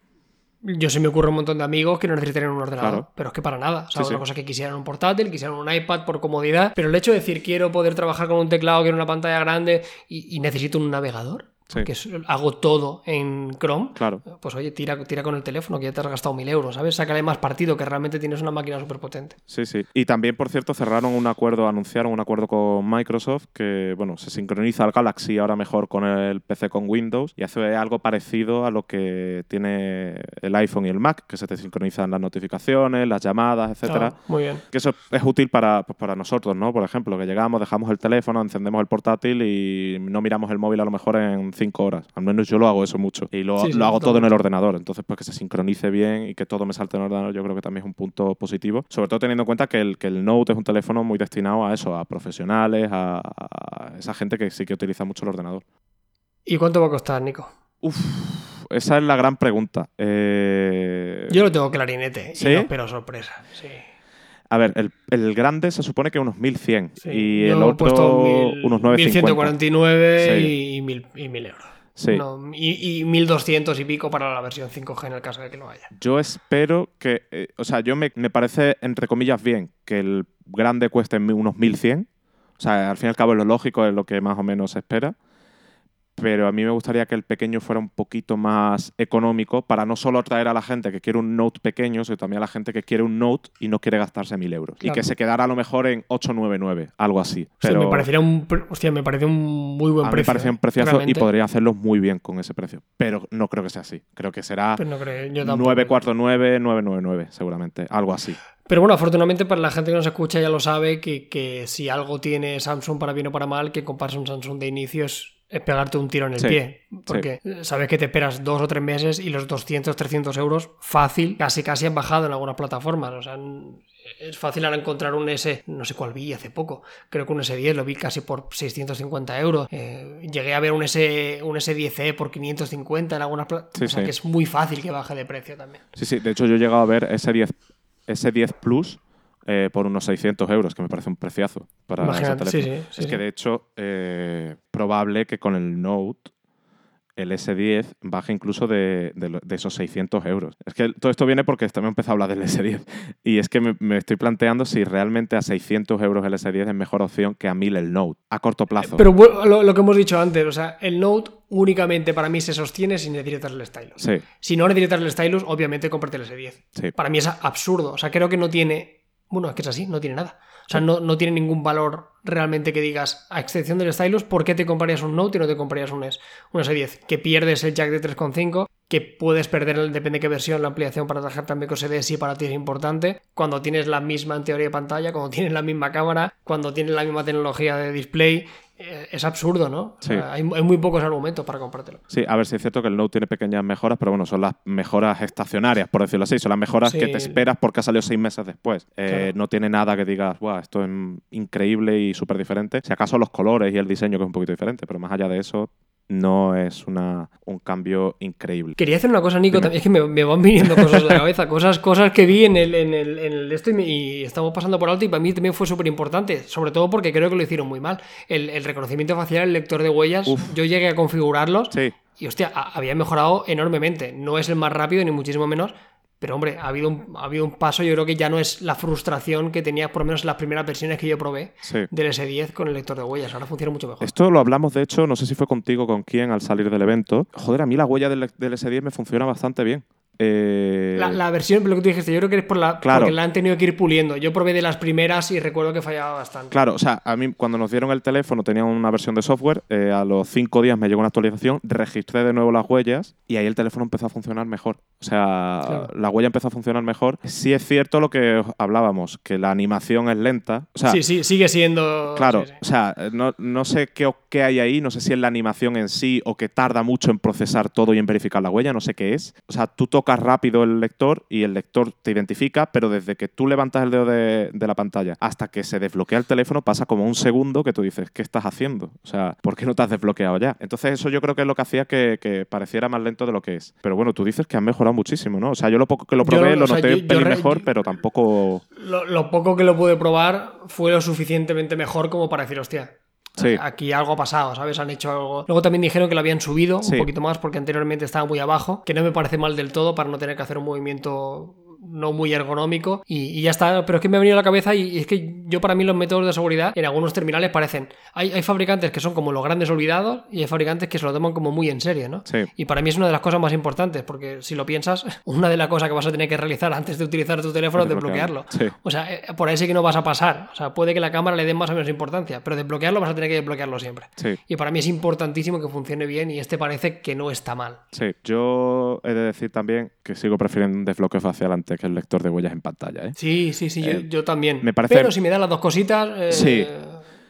[SPEAKER 2] Yo se me ocurre un montón de amigos que no necesitarían un ordenador,
[SPEAKER 1] Claro.
[SPEAKER 2] pero es que para nada. O sea,
[SPEAKER 1] Sí,
[SPEAKER 2] una
[SPEAKER 1] sí.
[SPEAKER 2] cosa que quisieran un portátil, quisieran un iPad por comodidad, pero el hecho de decir quiero poder trabajar con un teclado, quiero una pantalla grande y, y necesito un navegador,
[SPEAKER 1] Sí.
[SPEAKER 2] que hago todo en Chrome,
[SPEAKER 1] Claro.
[SPEAKER 2] pues oye, tira, tira con el teléfono, que ya te has gastado mil euros, ¿sabes? Sácale más partido, que realmente tienes una máquina súper potente.
[SPEAKER 1] Sí, sí. Y también, por cierto, cerraron un acuerdo, anunciaron un acuerdo con Microsoft que, bueno, se sincroniza el Galaxy ahora mejor con el PC con Windows y hace algo parecido a lo que tiene el iPhone y el Mac, que se te sincronizan las notificaciones, las llamadas, etcétera.
[SPEAKER 2] Ah, muy bien.
[SPEAKER 1] Que eso es útil para, pues, para nosotros, ¿no? Por ejemplo, que llegamos, dejamos el teléfono, encendemos el portátil y no miramos el móvil a lo mejor en cinco horas. Al menos yo lo hago eso mucho. Y lo,
[SPEAKER 2] Sí, sí,
[SPEAKER 1] lo hago todo en el ordenador. Entonces, pues que se sincronice bien y que todo me salte en el ordenador, yo creo que también es un punto positivo. Sobre todo teniendo en cuenta que el, que el Note es un teléfono muy destinado a eso, a profesionales, a, a esa gente que sí que utiliza mucho el ordenador.
[SPEAKER 2] ¿Y cuánto va a costar, Nico?
[SPEAKER 1] Uf, esa es la gran pregunta. Eh,
[SPEAKER 2] Yo lo tengo clarinete
[SPEAKER 1] ¿Sí?
[SPEAKER 2] y no espero sorpresa. Sí.
[SPEAKER 1] A ver, el, el grande se supone que unos 1100
[SPEAKER 2] Sí.
[SPEAKER 1] y
[SPEAKER 2] Yo
[SPEAKER 1] el otro
[SPEAKER 2] mil-
[SPEAKER 1] unos 950.
[SPEAKER 2] 1149
[SPEAKER 1] Sí.
[SPEAKER 2] y, mil, y mil euros.
[SPEAKER 1] Sí.
[SPEAKER 2] No, y, y 1200 y pico para la versión 5G en el caso de que lo haya.
[SPEAKER 1] Yo espero que, eh, o sea, yo me, me parece, entre comillas, bien que el grande cueste unos 1100. O sea, al fin y al cabo es lo lógico, es lo que más o menos se espera. Pero a mí me gustaría que el pequeño fuera un poquito más económico para no solo atraer a la gente que quiere un Note pequeño, sino también a la gente que quiere un Note y no quiere gastarse 1000 euros. Y que se quedara a lo mejor en 899, algo así.
[SPEAKER 2] O sea,
[SPEAKER 1] Pero
[SPEAKER 2] me parecería un, hostia, me parece un muy buen
[SPEAKER 1] a mí me
[SPEAKER 2] precio.
[SPEAKER 1] parece un preciazo y podría hacerlo muy bien con ese precio. Pero no creo que sea así. Creo que será
[SPEAKER 2] Pero no creo, yo tampoco.
[SPEAKER 1] 949, 999, seguramente. Algo así.
[SPEAKER 2] Pero bueno, afortunadamente para la gente que nos escucha ya lo sabe que, que si algo tiene Samsung para bien o para mal, que comprarse un Samsung de inicio es, pegarte un tiro en el
[SPEAKER 1] Sí,
[SPEAKER 2] pie. Porque sabes que te esperas dos o tres meses y los 200, 300 euros fácil, casi casi han bajado en algunas plataformas. O sea, es fácil ahora encontrar un S, no sé cuál vi hace poco, creo que un S10 lo vi casi por 650 euros. Eh, llegué a ver un, S, un S10e por 550 en algunas plataformas.
[SPEAKER 1] Sí,
[SPEAKER 2] o sea, que es muy fácil que baje de precio también.
[SPEAKER 1] Sí, sí. De hecho, yo he llegado a ver ese 10, ese 10 Plus eh, por unos 600 euros, que me parece un preciazo para ese
[SPEAKER 2] Imagínate, sí,
[SPEAKER 1] teléfono.
[SPEAKER 2] sí, sí,
[SPEAKER 1] es que, de hecho, eh, probable que con el Note el S10 baje incluso de, de esos 600 euros. Es que todo esto viene porque también empezado a hablar del S10. Y es que me, me estoy planteando si realmente a 600 euros el S10 es mejor opción que a 1000 el Note, a corto plazo.
[SPEAKER 2] Pero lo, lo que hemos dicho antes, o sea, el Note únicamente para mí se sostiene si necesitas el stylus.
[SPEAKER 1] sí,
[SPEAKER 2] Si no necesitas el stylus, obviamente cómprate el S10.
[SPEAKER 1] sí.
[SPEAKER 2] Para mí es absurdo. O sea, creo que no tiene. Bueno, es que es así, no tiene nada. O sea, no, no tiene ningún valor realmente que digas, a excepción del stylus, ¿por qué te comprarías un Note y no te comprarías un, S, un S10? Que pierdes el jack de 3.5, que puedes perder, depende de qué versión, la ampliación para tarjeta microSD sí para ti es importante. Cuando tienes la misma en teoría de pantalla, cuando tienes la misma cámara, cuando tienes la misma tecnología de display, es absurdo, ¿no?
[SPEAKER 1] Sí.
[SPEAKER 2] hay, hay muy pocos argumentos para comprártelo.
[SPEAKER 1] Sí, a ver si es cierto que el Note tiene pequeñas mejoras, pero bueno, son las mejoras estacionarias, por decirlo así. Son las mejoras
[SPEAKER 2] Sí.
[SPEAKER 1] que te esperas porque ha salido seis meses después. Eh,
[SPEAKER 2] Claro.
[SPEAKER 1] No tiene nada que digas, Buah, esto es increíble y súper diferente. Si acaso los colores y el diseño, que es un poquito diferente, pero más allá de eso, no es una, un cambio increíble.
[SPEAKER 2] Quería hacer una cosa, Nico,
[SPEAKER 1] Dime.
[SPEAKER 2] también es que me, me van viniendo cosas a la cabeza, cosas, cosas que vi en el, en el, en el esto y, me- y estamos pasando por alto y para mí también fue súper importante, sobre todo porque creo que lo hicieron muy mal. El, el reconocimiento facial, el lector de huellas,
[SPEAKER 1] Uf.
[SPEAKER 2] yo llegué a configurarlos
[SPEAKER 1] Sí,
[SPEAKER 2] y hostia, ha- había mejorado enormemente. No es el más rápido ni muchísimo menos, pero hombre, ha habido, un, ha habido un paso, yo creo que ya no es la frustración que tenía por lo menos en las primeras versiones que yo probé
[SPEAKER 1] sí.
[SPEAKER 2] del S10 con el lector de huellas, ahora funciona mucho mejor.
[SPEAKER 1] Esto lo hablamos, de hecho, no sé si fue contigo, con quién, al salir del evento. Joder, a mí la huella del, del S10 me funciona bastante bien. Eh,
[SPEAKER 2] La, la versión, lo que tú dijiste, yo creo que es por la,
[SPEAKER 1] Claro.
[SPEAKER 2] porque la han tenido que ir puliendo. Yo probé de las primeras y recuerdo que fallaba bastante.
[SPEAKER 1] Claro, o sea, a mí cuando nos dieron el teléfono tenía una versión de software, eh, a los cinco días me llegó una actualización, registré de nuevo las huellas y ahí el teléfono empezó a funcionar mejor. O sea,
[SPEAKER 2] Claro.
[SPEAKER 1] la huella empezó a funcionar mejor. Sí es cierto lo que hablábamos, que la animación es lenta. O sea,
[SPEAKER 2] sí, sí, sigue siendo.
[SPEAKER 1] Claro,
[SPEAKER 2] sí, sí.
[SPEAKER 1] o sea, no, no sé qué, qué hay ahí, no sé si es la animación en sí o que tarda mucho en procesar todo y en verificar la huella, no sé qué es. O sea, tú tocas rápido el lector y el lector te identifica, pero desde que tú levantas el dedo de, de la pantalla hasta que se desbloquea el teléfono pasa como un segundo que tú dices, ¿qué estás haciendo? O sea, ¿por qué no te has desbloqueado ya? Entonces eso yo creo que es lo que hacía que, que pareciera más lento de lo que es. Pero bueno, tú dices que han mejorado muchísimo, ¿no? O sea, yo lo poco que lo
[SPEAKER 2] Yo,
[SPEAKER 1] probé
[SPEAKER 2] o
[SPEAKER 1] lo
[SPEAKER 2] sea,
[SPEAKER 1] noté
[SPEAKER 2] yo-
[SPEAKER 1] un
[SPEAKER 2] yo
[SPEAKER 1] pelín
[SPEAKER 2] re-
[SPEAKER 1] mejor, pero tampoco...
[SPEAKER 2] Lo, lo poco que lo pude probar fue lo suficientemente mejor como para decir, hostia.
[SPEAKER 1] Sí.
[SPEAKER 2] Aquí algo ha pasado, ¿sabes? Han hecho algo. Luego también dijeron que lo habían subido
[SPEAKER 1] Sí.
[SPEAKER 2] un poquito más porque anteriormente estaba muy abajo, que no me parece mal del todo para no tener que hacer un movimiento no muy ergonómico y, y ya está. Pero es que me ha venido a la cabeza y, y es que yo para mí los métodos de seguridad en algunos terminales parecen... Hay, hay fabricantes que son como los grandes olvidados y hay fabricantes que se lo toman como muy en serio, ¿no?
[SPEAKER 1] Sí.
[SPEAKER 2] Y para mí es una de las cosas más importantes porque si lo piensas, <laughs> una de las cosas que vas a tener que realizar antes de utilizar tu teléfono es desbloquearlo.
[SPEAKER 1] Sí.
[SPEAKER 2] O sea, eh, por ahí sí que no vas a pasar. O sea, puede que la cámara le dé más o menos importancia, pero desbloquearlo vas a tener que desbloquearlo siempre.
[SPEAKER 1] Sí.
[SPEAKER 2] Y para mí es importantísimo que funcione bien y este parece que no está mal.
[SPEAKER 1] Sí, yo he de decir también que sigo prefiriendo un desbloqueo facial antes que el lector de huellas en pantalla. ¿eh?
[SPEAKER 2] Sí, sí, sí, yo,
[SPEAKER 1] Eh,
[SPEAKER 2] yo también.
[SPEAKER 1] me parece-
[SPEAKER 2] Pero si me dan las dos cositas, eh,
[SPEAKER 1] Sí.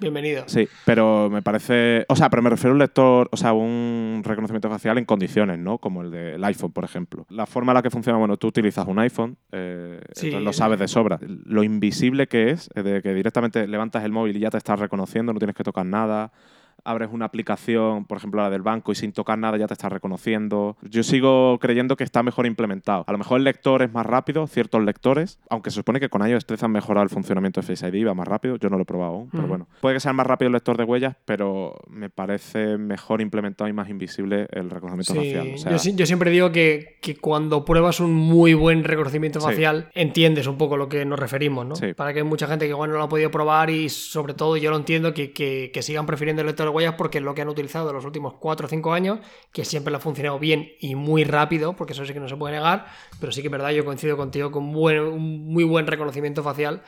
[SPEAKER 2] bienvenido.
[SPEAKER 1] Sí, pero me parece. O sea, pero me refiero a un lector, o sea, un reconocimiento facial en condiciones, ¿no? Como el del iPhone, por ejemplo. La forma en la que funciona, bueno, tú utilizas un iPhone,
[SPEAKER 2] Sí.
[SPEAKER 1] entonces lo sabes de sobra. Lo invisible que es, de que directamente levantas el móvil y ya te estás reconociendo, no tienes que tocar nada. Abres una aplicación, por ejemplo la del banco, y sin tocar nada ya te está reconociendo. Yo sigo creyendo que está mejor implementado. A lo mejor el lector es más rápido, ciertos lectores, aunque se supone que con iOS 13 han mejorado el funcionamiento de Face ID, va más rápido. Yo no lo he probado aún, pero
[SPEAKER 2] Ujú.
[SPEAKER 1] bueno. Puede que sea más rápido el lector de huellas, pero me parece mejor implementado y más invisible el reconocimiento
[SPEAKER 2] Sí,
[SPEAKER 1] facial. O sea,
[SPEAKER 2] yo, si- yo siempre digo que, que cuando pruebas un muy buen reconocimiento
[SPEAKER 1] Sí.
[SPEAKER 2] facial, entiendes un poco lo que nos referimos, ¿no?
[SPEAKER 1] Sí.
[SPEAKER 2] Para que hay mucha gente que igual no lo ha podido probar y sobre todo yo lo entiendo que, que- que sigan prefiriendo el lector huellas porque es lo que han utilizado los últimos 4 o 5 años, que siempre le ha funcionado bien y muy rápido, porque eso sí que no se puede negar, pero sí que es verdad, yo coincido contigo con buen- un muy buen reconocimiento facial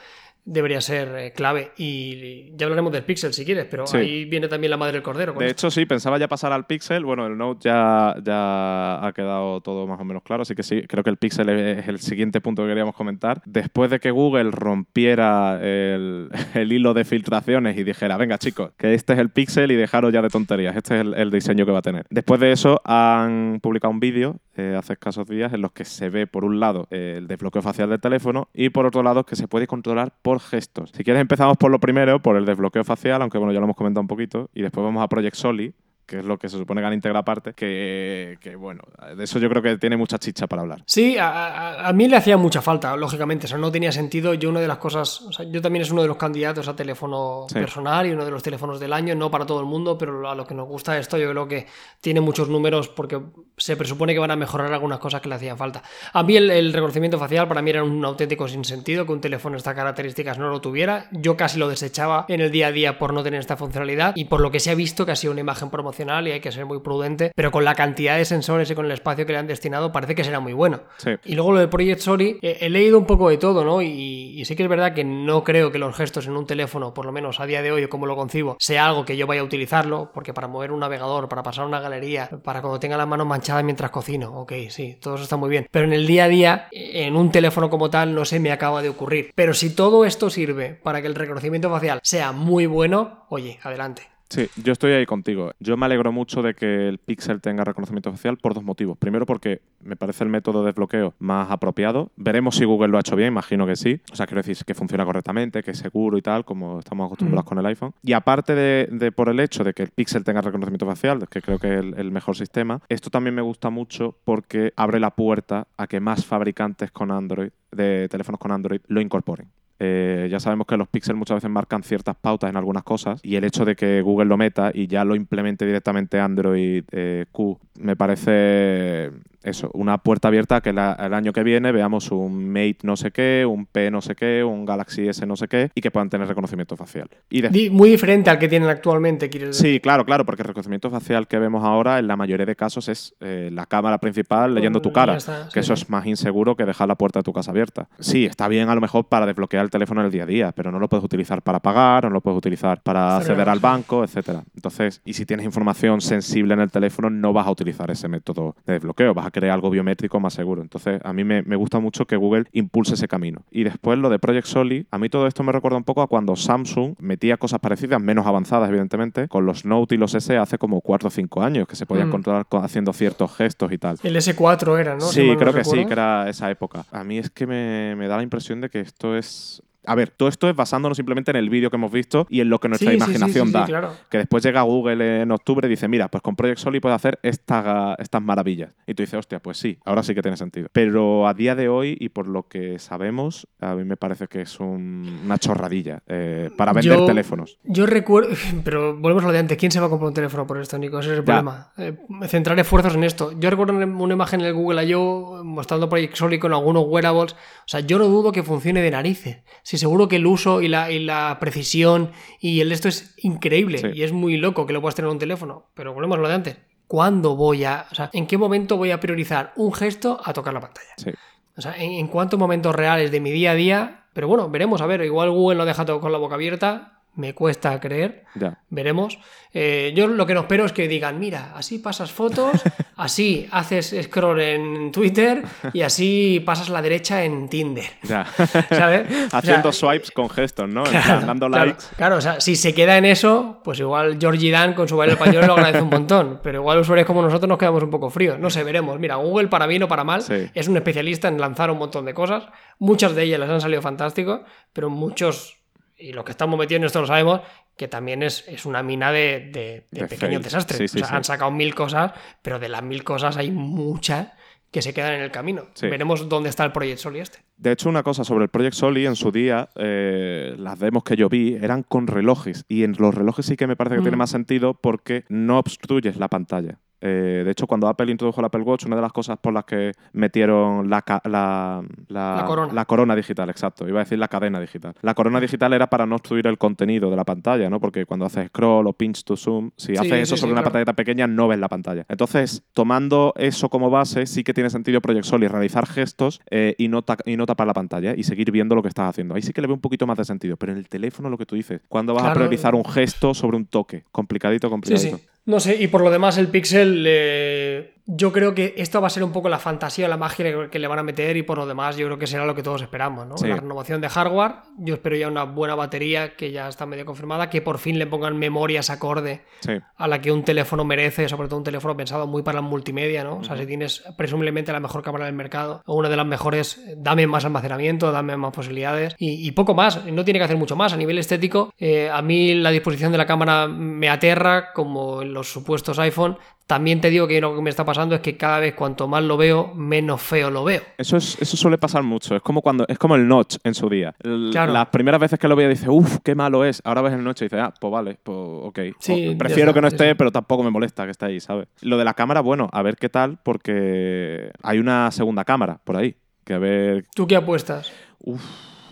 [SPEAKER 2] debería ser eh, clave. Y ya hablaremos del Pixel si quieres, pero
[SPEAKER 1] Sí.
[SPEAKER 2] ahí viene también la madre del cordero. con
[SPEAKER 1] De
[SPEAKER 2] esto.
[SPEAKER 1] hecho, sí, pensaba ya pasar al Pixel. Bueno, el Note ya, ya ha quedado todo más o menos claro, así que sí, creo que el Pixel es el siguiente punto que queríamos comentar. Después de que Google rompiera el, <laughs> el hilo de filtraciones y dijera, venga chicos, que este es el Pixel y dejaros ya de tonterías, este es el, el diseño que va a tener. Después de eso han publicado un vídeo eh, hace escasos días en los que se ve por un lado el desbloqueo facial del teléfono y por otro lado que se puede controlar por gestos. Si quieres empezamos por lo primero, por el desbloqueo facial, aunque bueno, ya lo hemos comentado un poquito, y después vamos a Project Soli, que es lo que se supone que han integrado aparte, que, que bueno, de eso yo creo que tiene mucha chicha para hablar.
[SPEAKER 2] Sí, a, a- a mí le hacía mucha falta, lógicamente. O sea, no tenía sentido. Yo, una de las cosas. O sea, yo también es uno de los candidatos a teléfono
[SPEAKER 1] Sí.
[SPEAKER 2] personal y uno de los teléfonos del año, no para todo el mundo, pero a lo que nos gusta esto, yo creo que tiene muchos números porque se presupone que van a mejorar algunas cosas que le hacían falta. A mí el, el reconocimiento facial para mí era un auténtico sinsentido que un teléfono de estas características no lo tuviera. Yo casi lo desechaba en el día a día por no tener esta funcionalidad y por lo que se ha visto que ha sido una imagen promocional promocional y hay que ser muy prudente, pero con la cantidad de sensores y con el espacio que le han destinado parece que será muy bueno.
[SPEAKER 1] Sí.
[SPEAKER 2] Y luego lo de Project eh, he leído un poco de todo, ¿no? Y, y sí que es verdad que no creo que los gestos en un teléfono, por lo menos a día de hoy o como lo concibo, sea algo que yo vaya a utilizarlo, porque para mover un navegador, para pasar una galería, para cuando tenga las manos manchadas mientras cocino, ok, sí, todo eso está muy bien. Pero en el día a día, en un teléfono como tal, no se me acaba de ocurrir. Pero si todo esto sirve para que el reconocimiento facial sea muy bueno, oye, adelante.
[SPEAKER 1] Sí, yo estoy ahí contigo. Yo me alegro mucho de que el Pixel tenga reconocimiento facial por dos motivos. Primero, porque me parece el método de desbloqueo más apropiado. Veremos si Google lo ha hecho bien, imagino que sí. O sea, quiero decir que funciona correctamente, que es seguro y tal, como estamos acostumbrados
[SPEAKER 2] Mm.
[SPEAKER 1] con el iPhone. Y aparte de, de por el hecho de que el Pixel tenga reconocimiento facial, que creo que es el, el mejor sistema, esto también me gusta mucho porque abre la puerta a que más fabricantes con Android, de teléfonos con Android, lo incorporen. Eh, ya sabemos que los Pixel muchas veces marcan ciertas pautas en algunas cosas y el hecho de que Google lo meta y ya lo implemente directamente Android eh, Q me parece eso, una puerta abierta a que la- el año que viene veamos un Mate no sé qué, un P no sé qué, un Galaxy S no sé qué y que puedan tener reconocimiento facial. Y de-
[SPEAKER 2] Muy diferente al que tienen actualmente, quieres decir.
[SPEAKER 1] Sí, claro, claro, porque el reconocimiento facial que vemos ahora en la mayoría de casos es eh, la cámara principal leyendo tu cara,
[SPEAKER 2] está,
[SPEAKER 1] que
[SPEAKER 2] sí,
[SPEAKER 1] eso es más inseguro que dejar la puerta de tu casa abierta. Sí, está bien a lo mejor para desbloquear el teléfono en el día a día, pero no lo puedes utilizar para pagar, no lo puedes utilizar para acceder al banco, etcétera. Entonces, y si tienes información sensible en el teléfono, no vas a utilizar ese método de desbloqueo, vas a crear algo biométrico más seguro. Entonces, a mí me, me gusta mucho que Google impulse ese camino. Y después lo de Project Soli, a mí todo esto me recuerda un poco a cuando Samsung metía cosas parecidas, menos avanzadas, evidentemente, con los Note y los S hace como 4 o 5 años, que se podían
[SPEAKER 2] Mm.
[SPEAKER 1] controlar con- haciendo ciertos gestos y tal.
[SPEAKER 2] El S4 era, ¿no?
[SPEAKER 1] Sí, creo que sí, que era esa época. A mí es que me, me da la impresión de que esto es... A ver, todo esto es basándonos simplemente en el vídeo que hemos visto y en lo que nuestra
[SPEAKER 2] Sí,
[SPEAKER 1] imaginación
[SPEAKER 2] sí, sí,
[SPEAKER 1] da.
[SPEAKER 2] claro.
[SPEAKER 1] Que después llega Google en octubre y dice, mira, pues con Project Soli puedes hacer esta- estas maravillas. Y tú dices, hostia, pues sí, ahora sí que tiene sentido. Pero a día de hoy y por lo que sabemos, a mí me parece que es un- una chorradilla eh, para vender
[SPEAKER 2] Yo-
[SPEAKER 1] teléfonos.
[SPEAKER 2] Yo recuerdo, <laughs> pero volvemos a lo de antes. ¿Quién se va a comprar un teléfono por esto, Nico? Ese es el
[SPEAKER 1] Ya.
[SPEAKER 2] problema. Eh, centrar esfuerzos en esto. Yo recuerdo una- una imagen en el Google I.O. mostrando Project Soli con algunos wearables. O sea, yo no dudo que funcione de narices. Sí, seguro que el uso y la, y la precisión y el esto es increíble.
[SPEAKER 1] Sí.
[SPEAKER 2] Y es muy loco que lo puedas tener en un teléfono. Pero volvemos a lo de antes. ¿Cuándo voy a.? O sea, ¿en qué momento voy a priorizar un gesto a tocar la pantalla?
[SPEAKER 1] Sí.
[SPEAKER 2] O sea, ¿en, en cuántos momentos reales de mi día a día? Pero bueno, veremos, a ver, igual Google lo deja todo con la boca abierta, me cuesta creer,
[SPEAKER 1] Ya.
[SPEAKER 2] veremos. Eh, yo lo que no espero es que digan, mira, así pasas fotos, <laughs> así haces scroll en Twitter y así pasas la derecha en Tinder.
[SPEAKER 1] Ya. <laughs>
[SPEAKER 2] ¿Sabes? <laughs> O sea,
[SPEAKER 1] Haciendo swipes con gestos, ¿no?
[SPEAKER 2] Claro,
[SPEAKER 1] dando
[SPEAKER 2] claro,
[SPEAKER 1] likes.
[SPEAKER 2] Claro, o sea, si se queda en eso, pues igual Georgie Dan con su baile español lo agradece un montón. Pero igual usuarios como nosotros nos quedamos un poco fríos. No sé, veremos. Mira, Google, para bien o para mal,
[SPEAKER 1] Sí.
[SPEAKER 2] es un especialista en lanzar un montón de cosas. Muchas de ellas les han salido fantásticos, pero muchos, y los que estamos metidos en esto lo sabemos, que también es, es una mina de, de- de
[SPEAKER 1] De
[SPEAKER 2] pequeños desastres.
[SPEAKER 1] Sí, sí,
[SPEAKER 2] o sea,
[SPEAKER 1] sí.
[SPEAKER 2] han sacado mil cosas, pero de las mil cosas hay muchas que se quedan en el camino. Veremos dónde está el Project Soli este.
[SPEAKER 1] De hecho, una cosa sobre el Project Soli, en su día, eh, las demos que yo vi eran con relojes. Y en los relojes sí que me parece que
[SPEAKER 2] Mm.
[SPEAKER 1] tiene más sentido porque no obstruyes la pantalla. Eh, de hecho, cuando Apple introdujo el Apple Watch, una de las cosas por las que metieron la, ca- la, la-
[SPEAKER 2] La corona.
[SPEAKER 1] la corona digital, exacto, iba a decir la cadena digital. La corona digital era para no obstruir el contenido de la pantalla, ¿no? Porque cuando haces scroll o pinch to zoom, si
[SPEAKER 2] Sí,
[SPEAKER 1] haces eso
[SPEAKER 2] sí,
[SPEAKER 1] sobre
[SPEAKER 2] sí,
[SPEAKER 1] una
[SPEAKER 2] claro.
[SPEAKER 1] pantalla pequeña, no ves la pantalla. Entonces, tomando eso como base, sí que tiene sentido Project Soli, realizar gestos eh, y, no y no tapar la pantalla y seguir viendo lo que estás haciendo. Ahí sí que le veo un poquito más de sentido, pero en el teléfono lo que tú dices, ¿cuándo vas a priorizar un gesto sobre un toque? Complicadito,
[SPEAKER 2] Sí,
[SPEAKER 1] complicadito.
[SPEAKER 2] No sé, y por lo demás, el Pixel, eh, yo creo que esto va a ser un poco la fantasía, la magia que- le van a meter, y por lo demás, yo creo que será lo que todos esperamos, ¿no?
[SPEAKER 1] Sí.
[SPEAKER 2] La renovación de hardware, yo espero ya una buena batería que ya está medio confirmada, que por fin le pongan memorias acorde
[SPEAKER 1] Sí.
[SPEAKER 2] a la que un teléfono merece, sobre todo un teléfono pensado muy para la multimedia, ¿no? O sea, si tienes presumiblemente la mejor cámara del mercado o una de las mejores, dame más almacenamiento, dame más posibilidades y, y poco más. No tiene que hacer mucho más. A nivel estético, eh, a mí la disposición de la cámara me aterra, como en los supuestos iPhone. También te digo que lo que me está pasando es que cada vez cuanto más lo veo, menos feo lo veo.
[SPEAKER 1] Eso, es, eso suele pasar mucho. Es como cuando es como el notch en su día. El-
[SPEAKER 2] Claro.
[SPEAKER 1] Las primeras veces que lo veía dice, uff, qué malo es. Ahora ves el notch y dices, ah, pues vale, pues ok.
[SPEAKER 2] Sí,
[SPEAKER 1] prefiero
[SPEAKER 2] está,
[SPEAKER 1] que no esté, pero tampoco me molesta que esté ahí, ¿sabes? Lo de la cámara, bueno, a ver qué tal, porque hay una segunda cámara por ahí. Que a ver.
[SPEAKER 2] ¿Tú qué apuestas?
[SPEAKER 1] Uf,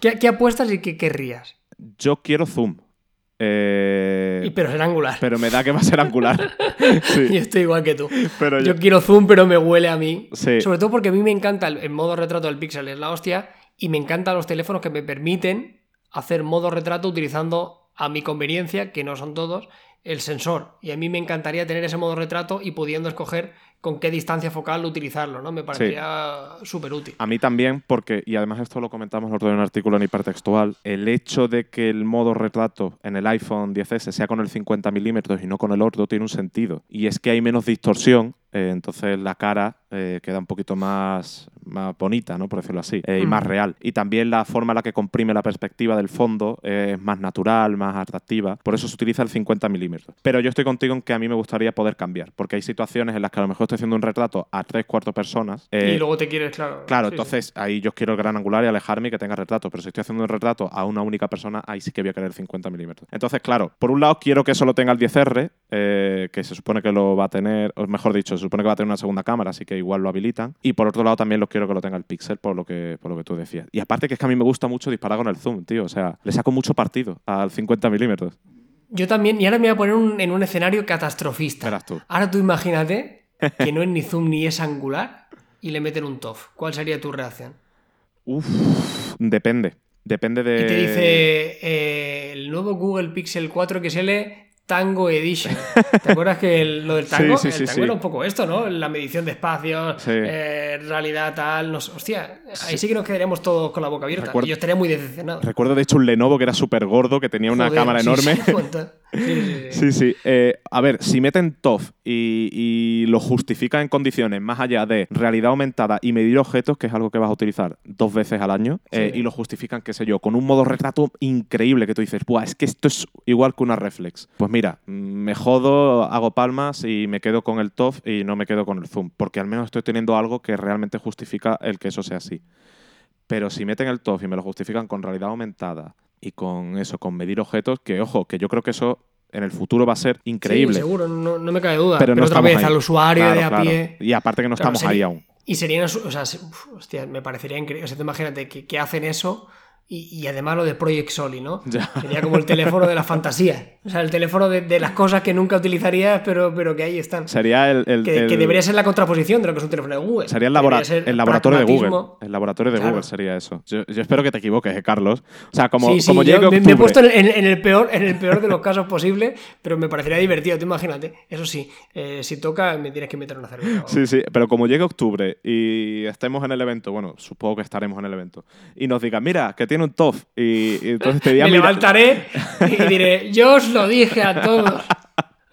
[SPEAKER 2] ¿Qué, qué apuestas y qué querrías?
[SPEAKER 1] yo quiero zoom. Eh,
[SPEAKER 2] Y- pero será angular.
[SPEAKER 1] pero me da que va a ser angular. <laughs> Sí,
[SPEAKER 2] Yo estoy igual que tú.
[SPEAKER 1] pero
[SPEAKER 2] Yo
[SPEAKER 1] yo-
[SPEAKER 2] quiero zoom, pero me huele a mí.
[SPEAKER 1] Sí.
[SPEAKER 2] Sobre todo porque a mí me encanta el, el modo retrato del Pixel, es la hostia. Y me encantan los teléfonos que me permiten hacer modo retrato utilizando a mi conveniencia, que no son todos, el sensor. Y a mí me encantaría tener ese modo retrato y pudiendo escoger con qué distancia focal utilizarlo, ¿no? Me parecería súper útil.
[SPEAKER 1] A mí también, porque, y además esto lo comentamos en un artículo en hipertextual, el hecho de que el modo retrato en el iPhone 10S sea con el 50 milímetros y no con el orto tiene un sentido. Y es que hay menos distorsión, eh, entonces la cara eh, queda un poquito más, más bonita, ¿no? por decirlo así, eh, y más
[SPEAKER 2] Mm.
[SPEAKER 1] real. Y también la forma en la que comprime la perspectiva del fondo es más natural, más atractiva. Por eso se utiliza el 50 milímetros. Pero yo estoy contigo en que a mí me gustaría poder cambiar, porque hay situaciones en las que a lo mejor estoy haciendo un retrato a tres cuartos personas.
[SPEAKER 2] y luego te quieres, claro.
[SPEAKER 1] Claro,
[SPEAKER 2] sí, sí.
[SPEAKER 1] entonces ahí yo quiero el gran angular y alejarme y que tenga retrato. Pero si estoy haciendo un retrato a una única persona, ahí sí que voy a querer 50 milímetros. Entonces, claro, por un lado quiero que solo tenga el 10R, eh, que se supone que lo va a tener, o mejor dicho, se supone que va a tener una segunda cámara, así que igual lo habilitan. Y por otro lado también lo quiero que lo tenga el Pixel, por lo que, por lo que tú decías. Y aparte que es que a mí me gusta mucho disparar con el zoom, tío. O sea, le saco mucho partido al 50 milímetros.
[SPEAKER 2] Yo también, y ahora me voy a poner un- en un escenario catastrofista.
[SPEAKER 1] Verás tú.
[SPEAKER 2] Ahora tú imagínate <laughs> que no es ni zoom ni es angular y le meten un TOF. ¿Cuál sería tu reacción?
[SPEAKER 1] Uf, depende. Depende de...
[SPEAKER 2] Y te dice eh, el nuevo Google Pixel 4 XL Tango Edition. <laughs> ¿Te acuerdas que el- lo del tango?
[SPEAKER 1] Sí, sí,
[SPEAKER 2] el tango
[SPEAKER 1] sí.
[SPEAKER 2] era un poco esto, ¿no? La medición de espacios, eh, realidad tal. Nos, hostia, ahí sí que nos quedaríamos todos con la boca abierta.
[SPEAKER 1] Recuerdo-
[SPEAKER 2] Y yo estaría muy decepcionado.
[SPEAKER 1] Recuerdo de hecho un Lenovo que era súper gordo, que tenía una
[SPEAKER 2] Joder,
[SPEAKER 1] cámara enorme.
[SPEAKER 2] Sí. Sí.
[SPEAKER 1] Eh, a ver, si meten TOF y, y lo justifican en condiciones más allá de realidad aumentada y medir objetos, que es algo que vas a utilizar dos veces al año, eh, y lo justifican, qué sé yo, con un modo retrato increíble que tú dices, Buah, es que esto es igual que una reflex. Pues mira, mm, me jodo, hago palmas y me quedo con el TOF y no me quedo con el zoom, porque al menos estoy teniendo algo que realmente justifica el que eso sea así. Pero si meten el TOF y me lo justifican con realidad aumentada y con eso, con medir objetos, que ojo, que yo creo que eso en el futuro va a ser increíble.
[SPEAKER 2] Sí, seguro, no, no me cabe duda.
[SPEAKER 1] pero,
[SPEAKER 2] Pero,
[SPEAKER 1] no
[SPEAKER 2] otra vez,
[SPEAKER 1] ahí.
[SPEAKER 2] al usuario
[SPEAKER 1] Claro,
[SPEAKER 2] de a
[SPEAKER 1] claro.
[SPEAKER 2] pie.
[SPEAKER 1] Y aparte que no
[SPEAKER 2] Claro,
[SPEAKER 1] estamos ahí aún.
[SPEAKER 2] Y serían, o sea, uf, hostia, me parecería increíble. O sea, tú imagínate que, que hacen eso y, y además lo de Project Soli, ¿no? <laughs>
[SPEAKER 1] Ya.
[SPEAKER 2] Sería como el teléfono de la fantasía. O sea, el teléfono de, de las cosas que nunca utilizarías, pero, pero que ahí están.
[SPEAKER 1] Sería el, el-
[SPEAKER 2] que, debería ser la contraposición de lo que es un teléfono de Google.
[SPEAKER 1] Sería el, labora- laboratorio de Google. El laboratorio de
[SPEAKER 2] Claro.
[SPEAKER 1] Google sería eso. Yo, yo espero que te equivoques, ¿eh, Carlos. O sea, como,
[SPEAKER 2] sí, sí,
[SPEAKER 1] como
[SPEAKER 2] yo
[SPEAKER 1] llegue
[SPEAKER 2] me, me he
[SPEAKER 1] octubre-
[SPEAKER 2] puesto en, en el peor, en el peor de los casos posible, pero me parecería divertido, tú imagínate. Eso sí, eh, si toca, me tienes que meter una cerveza.
[SPEAKER 1] Sí, sí, pero como llegue octubre y estemos en el evento, bueno, supongo que estaremos en el evento, y nos digan, mira, que tiene un TOF, y, y entonces te
[SPEAKER 2] Me
[SPEAKER 1] digan, mira-
[SPEAKER 2] levantaré y diré, yo lo dije a todos.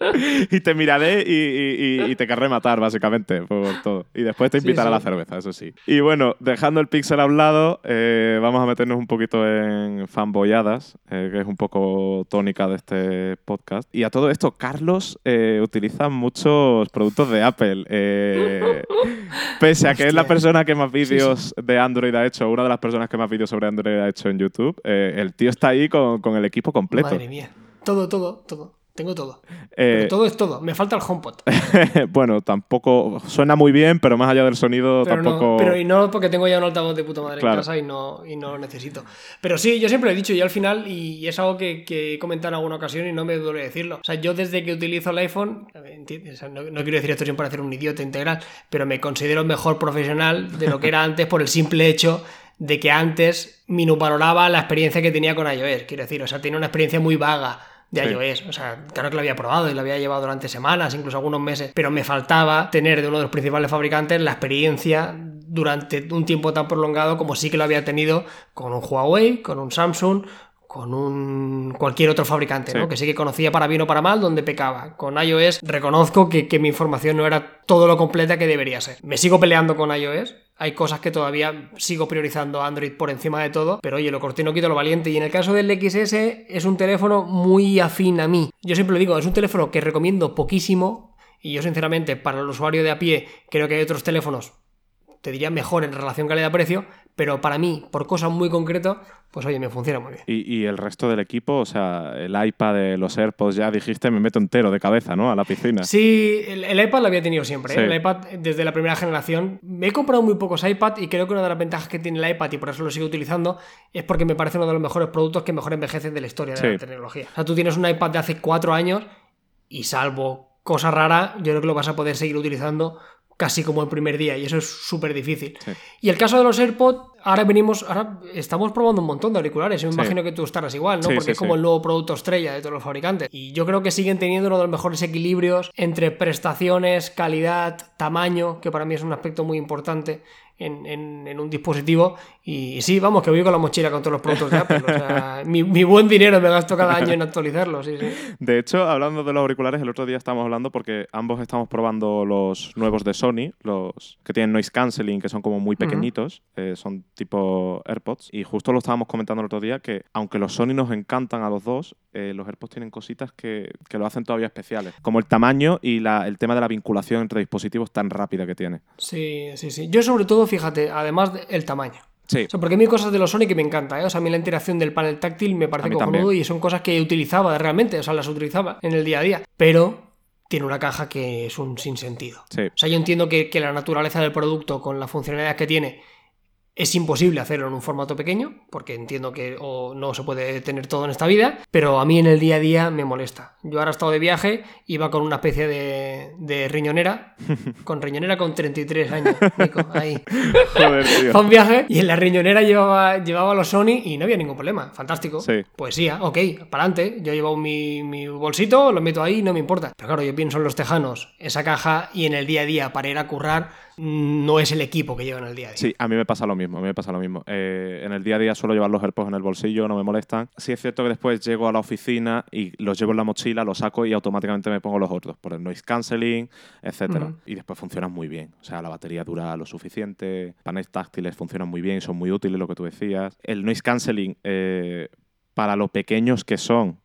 [SPEAKER 2] <laughs>
[SPEAKER 1] y te miraré y, y- y- y te querré matar, básicamente, por todo. Y después te
[SPEAKER 2] Sí,
[SPEAKER 1] invitaré a la cerveza, eso sí. Y bueno, dejando el pixel a un lado, eh, vamos a meternos un poquito en fanboyadas, eh, que es un poco tónica de este podcast. Y a todo esto, Carlos eh, utiliza muchos productos de Apple. eh, <laughs> pese a que es la persona que más vídeos de Android ha hecho, una de las personas que más vídeos sobre Android ha hecho en YouTube, eh, el tío está ahí con, con el equipo completo.
[SPEAKER 2] Madre mía. Todo, todo, todo. Tengo todo.
[SPEAKER 1] Eh,
[SPEAKER 2] Pero todo es todo. Me falta el HomePod. <laughs>
[SPEAKER 1] bueno, tampoco suena muy bien, pero más allá del sonido
[SPEAKER 2] Pero,
[SPEAKER 1] tampoco.
[SPEAKER 2] no, pero y no porque tengo ya un altavoz de puta madre
[SPEAKER 1] Claro.
[SPEAKER 2] en casa y no, y no lo necesito. Pero sí, yo siempre lo he dicho y al final, y es algo que, que he comentado en alguna ocasión y no me duele decirlo. O sea, yo desde que utilizo el iPhone, o sea, no, no quiero decir esto siempre para hacer un idiota integral, pero me considero mejor profesional de lo que era antes por el simple hecho de que antes minusvaloraba la experiencia que tenía con iOS. Quiero decir, o sea, tenía una experiencia muy vaga de
[SPEAKER 1] Sí.
[SPEAKER 2] iOS. O sea, claro que lo había probado y lo había llevado durante semanas, incluso algunos meses, pero me faltaba tener de uno de los principales fabricantes la experiencia durante un tiempo tan prolongado como sí que lo había tenido con un Huawei, con un Samsung, con un cualquier otro fabricante,
[SPEAKER 1] Sí.
[SPEAKER 2] ¿no? Que sí que conocía para bien o para mal donde pecaba. Con iOS reconozco que, que mi información no era todo lo completa que debería ser. Me sigo peleando con iOS. Hay cosas que todavía sigo priorizando Android por encima de todo, pero oye, lo corté no quito lo valiente. Y en el caso del XS es un teléfono muy afín a mí. Yo siempre lo digo, es un teléfono que recomiendo poquísimo. Y yo, sinceramente, para el usuario de a pie, creo que hay otros teléfonos te diría mejor en relación calidad-precio, pero para mí, por cosas muy concretas, pues oye, me funciona muy bien.
[SPEAKER 1] ¿Y, y el resto del equipo, o sea, el iPad, de los AirPods, ya dijiste, me meto entero de cabeza, ¿no? A la piscina.
[SPEAKER 2] Sí, el, el iPad lo había tenido siempre. ¿eh? El iPad desde la primera generación. Me he comprado muy pocos iPad y creo que una de las ventajas que tiene el iPad y por eso lo sigo utilizando es porque me parece uno de los mejores productos que mejor envejecen de la historia de
[SPEAKER 1] Sí.
[SPEAKER 2] la tecnología. O sea, tú tienes un iPad de hace cuatro años y salvo cosa rara, yo creo que lo vas a poder seguir utilizando casi como el primer día y eso es súper difícil.
[SPEAKER 1] Sí.
[SPEAKER 2] Y el caso de los AirPods, ahora venimos, ahora estamos probando un montón de auriculares. Yo me
[SPEAKER 1] Sí.
[SPEAKER 2] imagino que tú estarás igual, ¿no?
[SPEAKER 1] Sí,
[SPEAKER 2] Porque es como el nuevo producto estrella de todos los fabricantes. Y yo creo que siguen teniendo uno de los mejores equilibrios entre prestaciones, calidad, tamaño, que para mí es un aspecto muy importante en, en- en un dispositivo. Y, sí, vamos, que voy con la mochila con todos los productos de Apple. O sea, <laughs> mi, mi buen dinero me gasto cada año en actualizarlos. Sí, sí.
[SPEAKER 1] De hecho, hablando de los auriculares, el otro día estábamos hablando porque ambos estamos probando los nuevos de Sony, los que tienen noise cancelling, que son como muy pequeñitos, eh, son tipo AirPods. Y justo lo estábamos comentando el otro día que, aunque los Sony nos encantan a los dos, eh, los AirPods tienen cositas que, que lo hacen todavía especiales, como el tamaño y la- el tema de la vinculación entre dispositivos tan rápida que tiene.
[SPEAKER 2] Sí, sí, sí. Yo sobre todo, fíjate, además del tamaño.
[SPEAKER 1] Sí,
[SPEAKER 2] O sea, porque a mí hay cosas de los Sony que me encanta, ¿eh? O sea, a mí la interacción del panel táctil me parece cojonudo y son cosas que utilizaba realmente, o sea, las utilizaba en el día a día. Pero tiene una caja que es un sinsentido.
[SPEAKER 1] sí.
[SPEAKER 2] O sea, yo entiendo que, que la naturaleza del producto con las funcionalidades que tiene es imposible hacerlo en un formato pequeño, porque entiendo que o no se puede tener todo en esta vida, pero a mí en el día a día me molesta. Yo ahora he estado de viaje, iba con una especie de, de riñonera, <laughs> con riñonera con 33 años, Nico, ahí. <laughs>
[SPEAKER 1] Joder, tío.
[SPEAKER 2] Fue un viaje y en la riñonera llevaba, llevaba los Sony y no había ningún problema. Fantástico.
[SPEAKER 1] Sí.
[SPEAKER 2] Poesía, ok, para adelante. Yo llevo mi, mi bolsito, lo meto ahí, no me importa. Pero claro, yo pienso en los tejanos, esa caja y en el día a día para ir a currar no es el equipo que llevan el día a día.
[SPEAKER 1] Sí, a mí me pasa lo mismo, a mí me pasa lo mismo. Eh, en el día a día suelo llevar los AirPods en el bolsillo, no me molestan. Sí es cierto que después llego a la oficina y los llevo en la mochila, los saco y automáticamente me pongo los otros, por el noise cancelling, etcétera.
[SPEAKER 2] Ujú.
[SPEAKER 1] Y después funcionan muy bien. O sea, la batería dura lo suficiente, paneles táctiles funcionan muy bien, son muy útiles, lo que tú decías. El noise cancelling, eh, para lo pequeños que son,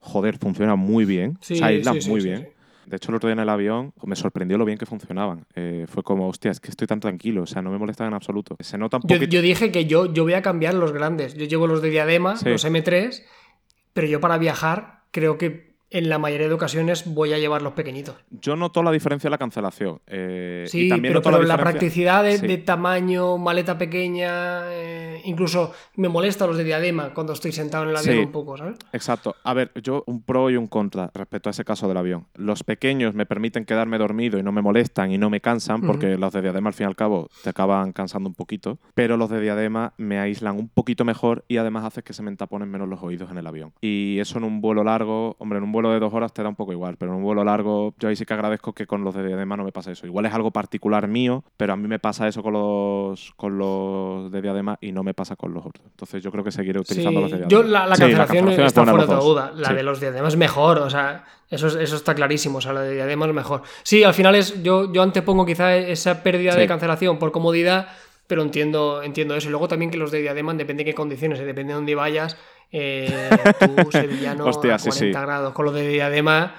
[SPEAKER 1] joder, funciona muy bien.
[SPEAKER 2] Sí,
[SPEAKER 1] se aíslan
[SPEAKER 2] sí, sí,
[SPEAKER 1] muy
[SPEAKER 2] sí,
[SPEAKER 1] bien. De hecho, el otro día en el avión me sorprendió lo bien que funcionaban. Eh, fue como, hostia, es que estoy tan tranquilo, o sea, no me molestan en absoluto. Se nota
[SPEAKER 2] Yo, yo dije que yo, yo voy a cambiar los grandes. Yo llevo los de diadema,
[SPEAKER 1] Sí.
[SPEAKER 2] los M3, pero yo para viajar creo que en la mayoría de ocasiones voy a llevar los pequeñitos.
[SPEAKER 1] Yo noto la diferencia en la cancelación. eh,
[SPEAKER 2] Sí,
[SPEAKER 1] y también
[SPEAKER 2] pero,
[SPEAKER 1] noto
[SPEAKER 2] pero
[SPEAKER 1] la,
[SPEAKER 2] la, practicidad de,
[SPEAKER 1] Sí.
[SPEAKER 2] de tamaño, maleta pequeña, eh, incluso me molesta los de diadema cuando estoy sentado en el avión
[SPEAKER 1] Sí.
[SPEAKER 2] un poco, ¿sabes?
[SPEAKER 1] Exacto. A ver, yo un pro y un contra respecto a ese caso del avión. Los pequeños me permiten quedarme dormido y no me molestan y no me cansan, porque los de diadema al fin y al cabo te acaban cansando un poquito. Pero los de diadema me aíslan un poquito mejor y además hace que se me entaponen menos los oídos en el avión. Y eso en un vuelo largo, hombre, en un vuelo de dos horas te da un poco igual, pero en un vuelo largo yo ahí sí que agradezco que con los de diadema no me pasa eso. Igual es algo particular mío, pero a mí me pasa eso con los, con los de diadema y no me pasa con los otros. Entonces yo creo que seguiré utilizando
[SPEAKER 2] Sí,
[SPEAKER 1] los de diadema.
[SPEAKER 2] yo la, la
[SPEAKER 1] Sí,
[SPEAKER 2] cancelación
[SPEAKER 1] es
[SPEAKER 2] está
[SPEAKER 1] buena
[SPEAKER 2] fuera de duda. La
[SPEAKER 1] Sí.
[SPEAKER 2] de los diademas es mejor, o sea, eso, es- eso está clarísimo. O sea, la de diadema es mejor. Sí, al final es. Yo, yo antepongo quizá esa pérdida
[SPEAKER 1] Sí.
[SPEAKER 2] de cancelación por comodidad, pero entiendo, entiendo eso. Y luego también que los de diadema, depende de qué condiciones, y depende de dónde vayas. Eh, tú, <laughs> sevillano,
[SPEAKER 1] Hostia,
[SPEAKER 2] a
[SPEAKER 1] sí,
[SPEAKER 2] 40
[SPEAKER 1] sí.
[SPEAKER 2] grados, con los de diadema.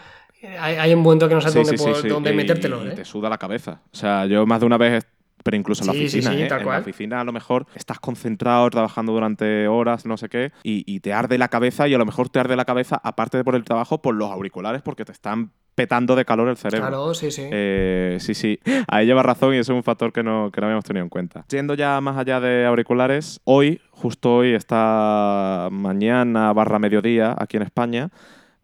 [SPEAKER 2] Hay, hay un momento que no sabes
[SPEAKER 1] Sí,
[SPEAKER 2] dónde, dónde
[SPEAKER 1] y
[SPEAKER 2] ¿eh?
[SPEAKER 1] te suda la cabeza. O sea, yo más de una vez, pero incluso en la
[SPEAKER 2] Sí, sí,
[SPEAKER 1] oficina,
[SPEAKER 2] sí,
[SPEAKER 1] ¿eh?
[SPEAKER 2] tal
[SPEAKER 1] en
[SPEAKER 2] cual.
[SPEAKER 1] la oficina a lo mejor estás concentrado trabajando durante horas, no sé qué, y, y te arde la cabeza y a lo mejor te arde la cabeza, aparte de por el trabajo, por los auriculares, porque te están petando de calor el cerebro.
[SPEAKER 2] Claro, sí, sí.
[SPEAKER 1] Eh, sí, sí, ahí lleva razón y eso es un factor que no, que no habíamos tenido en cuenta. Yendo ya más allá de auriculares, hoy, justo hoy, esta mañana barra mediodía, aquí en España,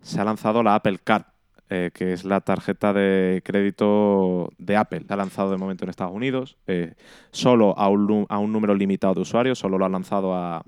[SPEAKER 1] se ha lanzado la Apple Card, eh, que es la tarjeta de crédito de Apple. La ha lanzado de momento en Estados Unidos, eh, solo a un, a un número limitado de usuarios, solo lo ha lanzado a,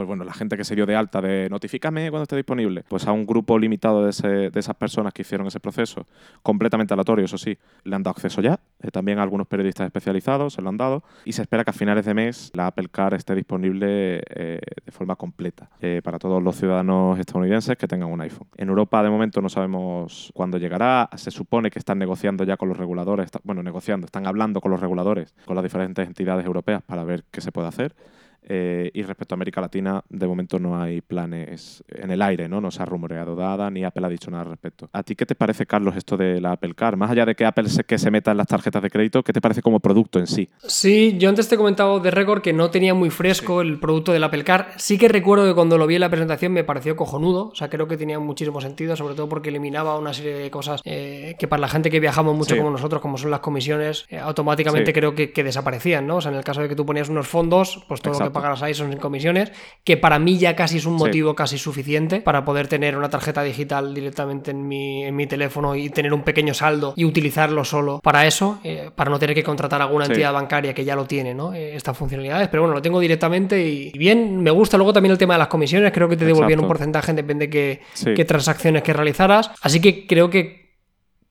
[SPEAKER 1] pues bueno, la gente que se dio de alta de notifícame cuando esté disponible, pues a un grupo limitado de, esas personas que hicieron ese proceso, completamente aleatorio, eso sí, le han dado acceso ya, eh, también a algunos periodistas especializados se lo han dado, y se espera que a finales de mes la Apple Car esté disponible eh, de forma completa eh, para todos los ciudadanos estadounidenses que tengan un iPhone. En Europa de momento no sabemos cuándo llegará, se supone que están negociando ya con los reguladores, bueno, negociando, están hablando con los reguladores, con las diferentes entidades europeas para ver qué se puede hacer. Eh, y respecto a América Latina, de momento no hay planes en el aire, ¿no? No se ha rumoreado nada, ni Apple ha dicho nada al respecto. ¿A ti qué te parece, Carlos, esto de la Apple Car? Más allá de que Apple se, que se meta en las tarjetas de crédito, ¿qué te parece como producto en sí?
[SPEAKER 2] Sí, yo antes te he comentado de récord que no tenía muy fresco el producto del Apple Car. Sí que recuerdo que cuando lo vi en la presentación me pareció cojonudo, o sea, creo que tenía muchísimo sentido, sobre todo porque eliminaba una serie de cosas eh, que para la gente que viajamos mucho como nosotros, como son las comisiones, eh, automáticamente creo que, desaparecían, ¿no? O sea, en el caso de que tú ponías unos fondos, pues todo lo que pagaras ahí son sin comisiones, que para mí ya casi es un motivo casi suficiente para poder tener una tarjeta digital directamente en mi, en mi teléfono y tener un pequeño saldo y utilizarlo solo. Para eso, eh, para no tener que contratar a alguna entidad bancaria que ya lo tiene, ¿no? estas funcionalidades, pero bueno, lo tengo directamente y bien, me gusta. Luego también el tema de las comisiones, creo que te devolvían un porcentaje, depende de qué transacciones que realizaras, así que creo que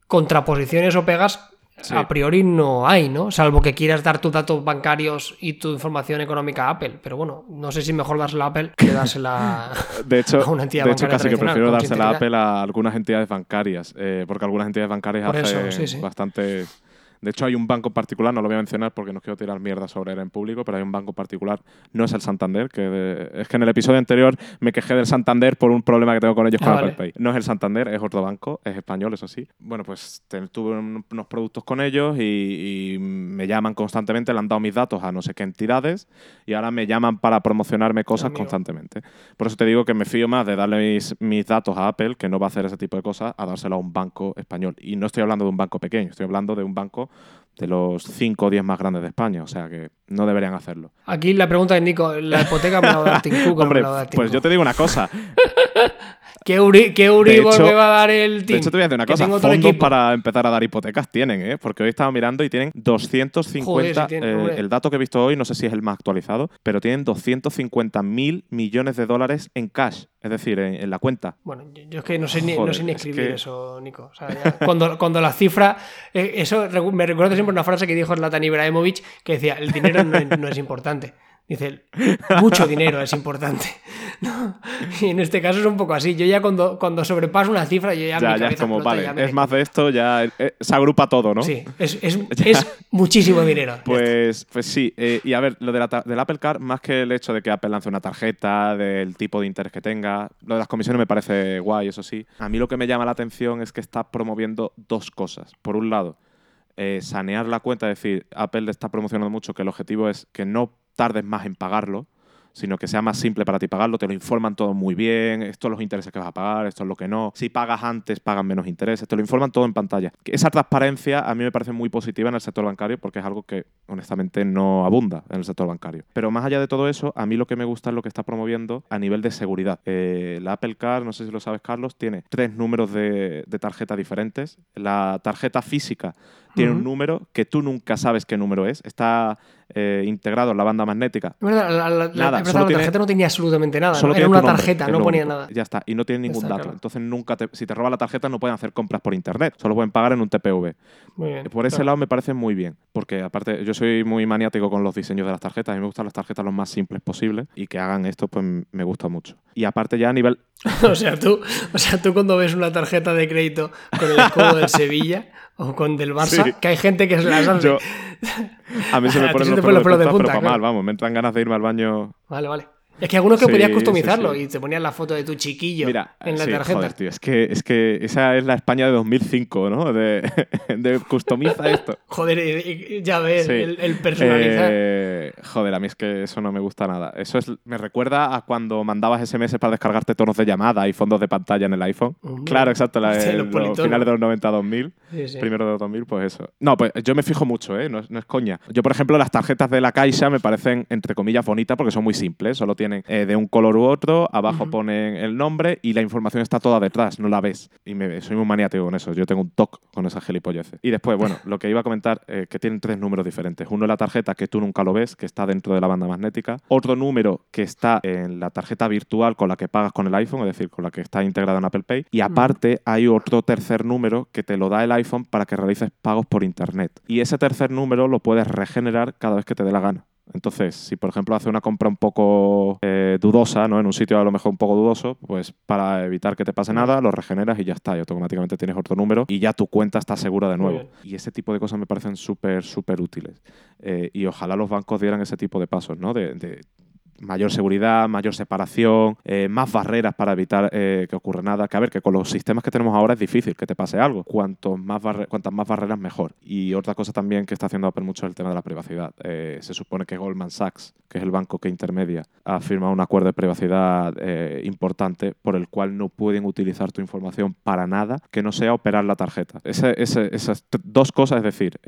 [SPEAKER 2] contraposiciones o pegas a priori no hay, ¿no? Salvo que quieras dar tus datos bancarios y tu información económica a Apple. Pero bueno, no sé si mejor dársela a Apple que dársela <laughs>
[SPEAKER 1] de hecho, <laughs>
[SPEAKER 2] a una entidad
[SPEAKER 1] de hecho, casi que prefiero dársela a Apple a algunas entidades bancarias, eh, porque algunas entidades bancarias hacen bastante de hecho, hay un banco particular, no lo voy a mencionar porque no quiero tirar mierda sobre él en público, pero hay un banco particular, no es el Santander, que es que en el episodio anterior me quejé del Santander por un problema que tengo con ellos con ah, Apple Pay. No es el Santander, es otro banco, es español, eso sí. Bueno, pues tuve unos productos con ellos y, me llaman constantemente, le han dado mis datos a no sé qué entidades y ahora me llaman para promocionarme cosas constantemente. Por eso te digo que me fío más de darle mis, mis datos a Apple, que no va a hacer ese tipo de cosas, a dárselo a un banco español. Y no estoy hablando de un banco pequeño, estoy hablando de un banco de los 5 o 10 más grandes de España, o sea que no deberían hacerlo.
[SPEAKER 2] Aquí la pregunta es, Nico, ¿la hipoteca me la va a dar Tim Cook
[SPEAKER 1] Hombre, pues yo te digo una cosa. <laughs>
[SPEAKER 2] ¿Qué, Uri, qué Uribor me va a dar el team?
[SPEAKER 1] De hecho, te voy a decir una cosa. Fondos para empezar a dar hipotecas tienen, ¿eh? Porque hoy estaba mirando y tienen 250... Eh, el dato que he visto hoy, no sé si es el más actualizado, pero tienen 250 mil millones de dólares en cash. Es decir, en, la cuenta.
[SPEAKER 2] Bueno, yo es que no sé ni, no sé ni escribir eso, Nico. O sea, cuando, cuando la cifra... Eh, eso me recuerdo siempre una frase que dijo Zlatan Ibrahimovic que decía, el dinero no es importante. Dice, mucho dinero es importante. <laughs> Y en este caso es un poco así. Yo ya cuando, cuando sobrepaso una cifra, yo ya,
[SPEAKER 1] ya, ya es como, vale, es más de esto, ya eh, se agrupa todo, ¿no?
[SPEAKER 2] Sí, es, es, <laughs> es muchísimo dinero.
[SPEAKER 1] Pues, pues sí. Eh, y a ver, lo de la, del Apple Card, más que el hecho de que Apple lance una tarjeta, del tipo de interés que tenga, lo de las comisiones me parece guay, eso sí. A mí lo que me llama la atención es que está promoviendo dos cosas. Por un lado, eh, sanear la cuenta, es decir, Apple está promocionando mucho que el objetivo es que no tardes más en pagarlo, sino que sea más simple para ti pagarlo, te lo informan todo muy bien, esto es los intereses que vas a pagar, esto es lo que no, si pagas antes pagan menos intereses, te lo informan todo en pantalla. Esa transparencia a mí me parece muy positiva en el sector bancario porque es algo que honestamente no abunda en el sector bancario. Pero más allá de todo eso, a mí lo que me gusta es lo que está promoviendo a nivel de seguridad. Eh, la Apple Card, no sé si lo sabes Carlos, tiene tres números de, de tarjeta diferentes. La tarjeta física tiene un número que tú nunca sabes qué número es. Está eh, integrado en la banda magnética.
[SPEAKER 2] la, nada, la tarjeta no tenía absolutamente nada. Solo Era una tarjeta, no ponía nada.
[SPEAKER 1] Ya está, y no tiene ningún dato. Entonces, nunca si te roba la tarjeta, no pueden hacer compras por internet. Solo pueden pagar en un TPV. Muy bien, por ese lado me parece muy bien. Porque, aparte, yo soy muy maniático con los diseños de las tarjetas. A mí me gustan las tarjetas lo más simples posible. Y que hagan esto, pues me gusta mucho. Y aparte, ya a nivel. <laughs>
[SPEAKER 2] o, sea, tú, o sea, tú cuando ves una tarjeta de crédito con el escudo de <laughs> Sevilla o con del Barça, que hay gente que se las hace.
[SPEAKER 1] a mí se me <laughs> ponen los, pelos de punta, pero para mal, vamos, me entran ganas de irme al baño.
[SPEAKER 2] Vale, vale. Es que algunos que podías customizarlo y te ponían la foto de tu chiquillo en la tarjeta.
[SPEAKER 1] Joder, tío, es que, es que esa es la España de 2005, ¿no? De, <laughs> de customiza esto.
[SPEAKER 2] joder, ya ves, el, personalizar.
[SPEAKER 1] Eh, joder, a mí es que eso no me gusta nada. Eso es, me recuerda a cuando mandabas SMS para descargarte tonos de llamada y fondos de pantalla en el iPhone. claro, exacto, la, <laughs> los finales de los 90 2000, primero de los 2000, pues eso. No, pues yo me fijo mucho, ¿eh? No, no es coña. Yo, por ejemplo, las tarjetas de la Caixa me parecen, entre comillas, bonitas porque son muy simples. Solo tienen eh, de un color u otro, abajo ponen el nombre y la información está toda detrás, no la ves. Y me, soy muy maniático con eso, yo tengo un toque con esas gilipolleces. Y después, bueno, <laughs> lo que iba a comentar, eh, que tienen tres números diferentes. Uno es la tarjeta que tú nunca lo ves, que está dentro de la banda magnética. Otro número que está en la tarjeta virtual con la que pagas con el iPhone, es decir, con la que está integrada en Apple Pay. Y aparte hay otro tercer número que te lo da el iPhone para que realices pagos por Internet. Y ese tercer número lo puedes regenerar cada vez que te dé la gana. Entonces, si por ejemplo hace una compra un poco eh, dudosa, ¿no? En un sitio a lo mejor un poco dudoso, pues para evitar que te pase nada, lo regeneras y ya está. Y automáticamente tienes otro número y ya tu cuenta está segura de nuevo. Y ese tipo de cosas me parecen súper, súper útiles. Eh, y ojalá los bancos dieran ese tipo de pasos, ¿no? De, mayor seguridad, mayor separación, eh, más barreras para evitar eh, que ocurra nada. Que a ver, que con los sistemas que tenemos ahora es difícil que te pase algo. Cuanto más cuantas más barreras, mejor. Y otra cosa también que está haciendo Apple mucho es el tema de la privacidad. Eh, se supone que Goldman Sachs, que es el banco que intermedia, ha firmado un acuerdo de privacidad importante por el cual no pueden utilizar tu información para nada que no sea operar la tarjeta. esas dos cosas, es decir,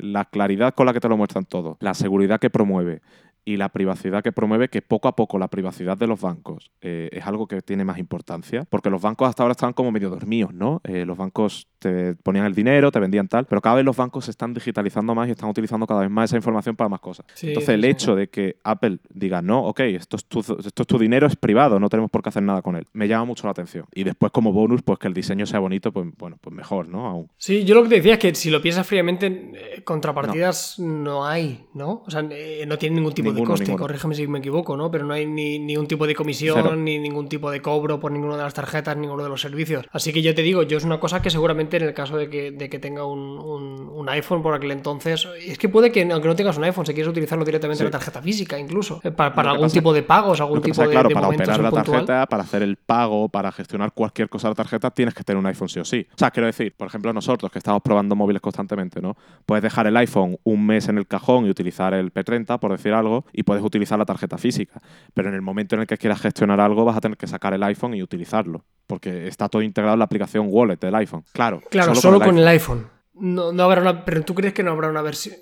[SPEAKER 1] la claridad con la que te lo muestran todo, la seguridad que promueve y la privacidad que promueve, que poco a poco la privacidad de los bancos eh, es algo que tiene más importancia, porque los bancos hasta ahora estaban como medio dormidos, ¿no? Eh, los bancos te ponían el dinero, te vendían tal, pero cada vez los bancos se están digitalizando más y están utilizando cada vez más esa información para más cosas. Entonces el hecho de que Apple diga, no, ok, esto es, tu, esto es tu dinero, es privado, no tenemos por qué hacer nada con él, me llama mucho la atención. Y después como bonus, pues que el diseño sea bonito, pues bueno, pues mejor, ¿no? Aún.
[SPEAKER 2] Sí, yo lo que te decía es que si lo piensas fríamente, eh, contrapartidas no. hay, ¿no? O sea, no tiene ningún tipo de coste, corrígeme si me equivoco, ¿no? Pero no hay ni, ningún tipo de comisión, ni ningún tipo de cobro por ninguna de las tarjetas, ninguno de los servicios. Así que yo te digo, yo es una cosa que seguramente en el caso de que, de que tenga un, un, iPhone por aquel entonces, es que puede que, aunque no tengas un iPhone, si quieres utilizarlo directamente en la tarjeta física, incluso, eh, para, algún tipo de pagos, algún tipo de,
[SPEAKER 1] claro, para operar la tarjeta, para hacer el pago, para gestionar cualquier cosa de la tarjeta, tienes que tener un iPhone sí o sí. O sea, quiero decir, por ejemplo, nosotros que estamos probando móviles constantemente, ¿no? Puedes dejar el iPhone un mes en el cajón y utilizar el P30, por decir algo, y puedes utilizar la tarjeta física. Pero en el momento en el que quieras gestionar algo, vas a tener que sacar el iPhone y utilizarlo. Porque está todo integrado en la aplicación Wallet del iPhone. Claro,
[SPEAKER 2] claro solo, con, el, iPhone. No, no habrá una, pero tú crees que no habrá una versión.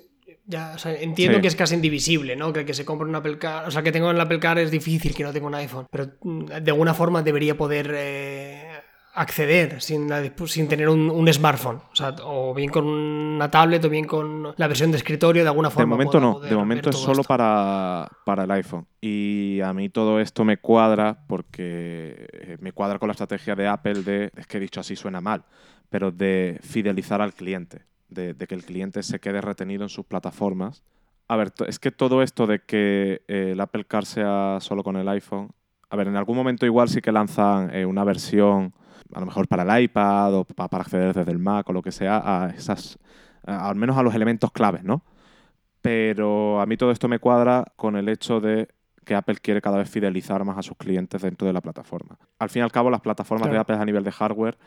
[SPEAKER 2] Ya, entiendo que es casi indivisible, ¿no? Que el que se compre un Apple Car, o sea, que tenga un Apple Car es difícil que no tenga un iPhone, pero mm, de alguna forma debería poder eh, acceder sin, sin tener un, smartphone. O, sea, o bien con una tablet o bien con la versión de escritorio, de alguna forma.
[SPEAKER 1] De momento no, de momento es solo para, para, el iPhone. Y a mí todo esto me cuadra porque eh, me cuadra con la estrategia de Apple de, es que he dicho así suena mal, pero de fidelizar al cliente, de, que el cliente se quede retenido en sus plataformas. A ver, es que todo esto de que eh, el Apple Car sea solo con el iPhone, a ver, en algún momento igual sí que lanzan eh, una versión a lo mejor para el iPad o para acceder desde el Mac o lo que sea, a esas, al menos a los elementos claves, ¿no? Pero a mí todo esto me cuadra con el hecho de que Apple quiere cada vez fidelizar más a sus clientes dentro de la plataforma. Al fin y al cabo, las plataformas de Apple a nivel de hardware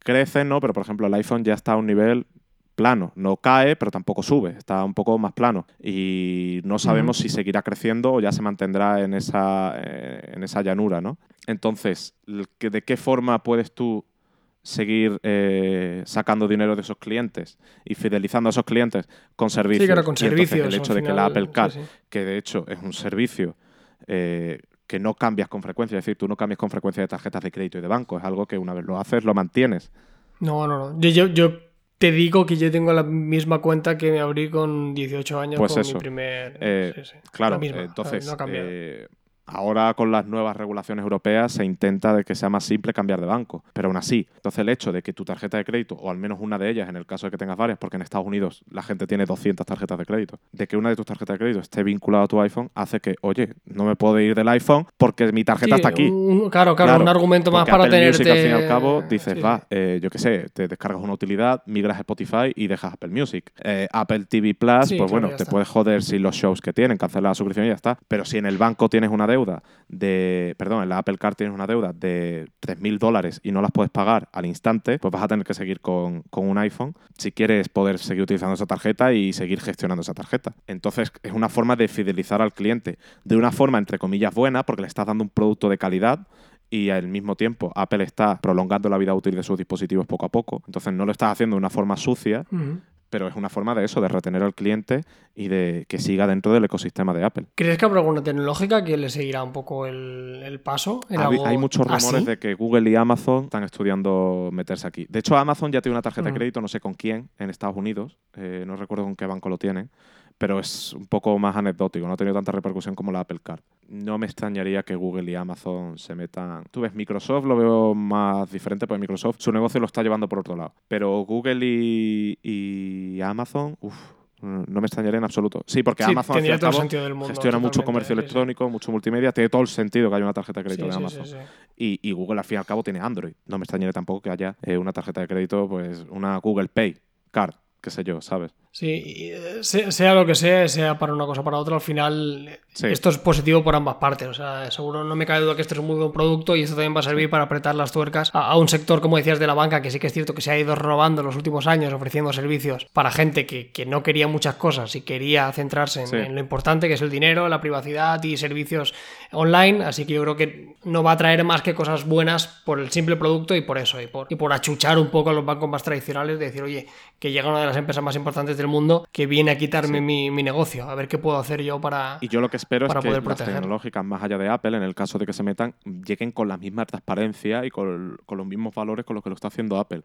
[SPEAKER 1] crecen, ¿no? Pero por ejemplo, el iPhone ya está a un nivel plano. No cae, pero tampoco sube, está un poco más plano. Y no sabemos si seguirá creciendo o ya se mantendrá en esa, eh, en esa llanura, ¿no? Entonces, ¿de qué forma puedes tú seguir eh, sacando dinero de esos clientes y fidelizando a esos clientes con servicios?
[SPEAKER 2] Sí, claro, con servicios.
[SPEAKER 1] el hecho de que la Apple Card, que de hecho es un servicio eh, que no cambias con frecuencia, es decir, tú no cambias con frecuencia de tarjetas de crédito y de banco, es algo que una vez lo haces, lo mantienes.
[SPEAKER 2] No, no, no. yo, yo te digo que yo tengo la misma cuenta que me abrí con 18 años
[SPEAKER 1] pues
[SPEAKER 2] con mi primer.
[SPEAKER 1] Eh, claro, entonces. No Ahora con las nuevas regulaciones europeas se intenta de que sea más simple cambiar de banco, pero aún así, entonces el hecho de que tu tarjeta de crédito, o al menos una de ellas en el caso de que tengas varias, porque en Estados Unidos la gente tiene 200 tarjetas de crédito, de que una de tus tarjetas de crédito esté vinculada a tu iPhone, hace que, oye, no me puedo ir del iPhone porque mi tarjeta está aquí.
[SPEAKER 2] claro, claro, un argumento más para tener
[SPEAKER 1] al fin y al cabo dices, va, eh, yo qué sé, te descargas una utilidad, migras a Spotify y dejas Apple Music. Eh, Apple TV Plus, pues bueno, te puedes joder sin los shows que tienen, cancelar la suscripción y ya está. Pero si en el banco tienes una deuda de perdón, en la Apple Card tienes una deuda de 3.000 dólares y no las puedes pagar al instante, pues vas a tener que seguir con, con, un iPhone si quieres poder seguir utilizando esa tarjeta y seguir gestionando esa tarjeta. Entonces es una forma de fidelizar al cliente de una forma entre comillas buena porque le estás dando un producto de calidad y al mismo tiempo Apple está prolongando la vida útil de sus dispositivos poco a poco. Entonces no lo estás haciendo de una forma sucia, pero es una forma de eso, de retener al cliente y de que siga dentro del ecosistema de Apple.
[SPEAKER 2] ¿Crees que habrá alguna tecnológica que le seguirá un poco el, paso?
[SPEAKER 1] hay, muchos rumores de que Google y Amazon están estudiando meterse aquí. De hecho, Amazon ya tiene una tarjeta de mm. crédito, no sé con quién, en Estados Unidos, eh, no recuerdo con qué banco lo tienen, pero es un poco más anecdótico, no ha tenido tanta repercusión como la Apple Card. No me extrañaría que Google y Amazon se metan. Tú ves, Microsoft lo veo más diferente, porque Microsoft su negocio lo está llevando por otro lado. Pero Google y, Amazon, uff, no me extrañaría en absoluto. Sí, porque Amazon gestiona mucho comercio electrónico, mucho multimedia, tiene todo el sentido que haya una tarjeta de crédito de Amazon. Y, Google al fin y al cabo tiene Android. No me extrañaría tampoco que haya eh, una tarjeta de crédito, pues una Google Pay Card qué sé yo, ¿sabes?
[SPEAKER 2] Sí, eh, sea, lo que sea, sea para una cosa o para otra, al final esto es positivo por ambas partes. O sea, seguro no me cabe duda que esto es un muy buen producto y esto también va a servir para apretar las tuercas a, un sector, como decías, de la banca, que sí que es cierto que se ha ido renovando en los últimos años, ofreciendo servicios para gente que, no quería muchas cosas y quería centrarse en, lo importante, que es el dinero, la privacidad y servicios online. Así que yo creo que no va a traer más que cosas buenas por el simple producto y por eso, y por, y por achuchar un poco a los bancos más tradicionales, de decir, oye, que llega una de las empresas más importantes del mundo que viene a quitarme mi, negocio, a ver qué puedo hacer yo para.
[SPEAKER 1] Y yo lo que espero es que las tecnológicas, más allá de Apple, en el caso de que se metan, lleguen con la misma transparencia y con, los mismos valores con los que lo está haciendo Apple.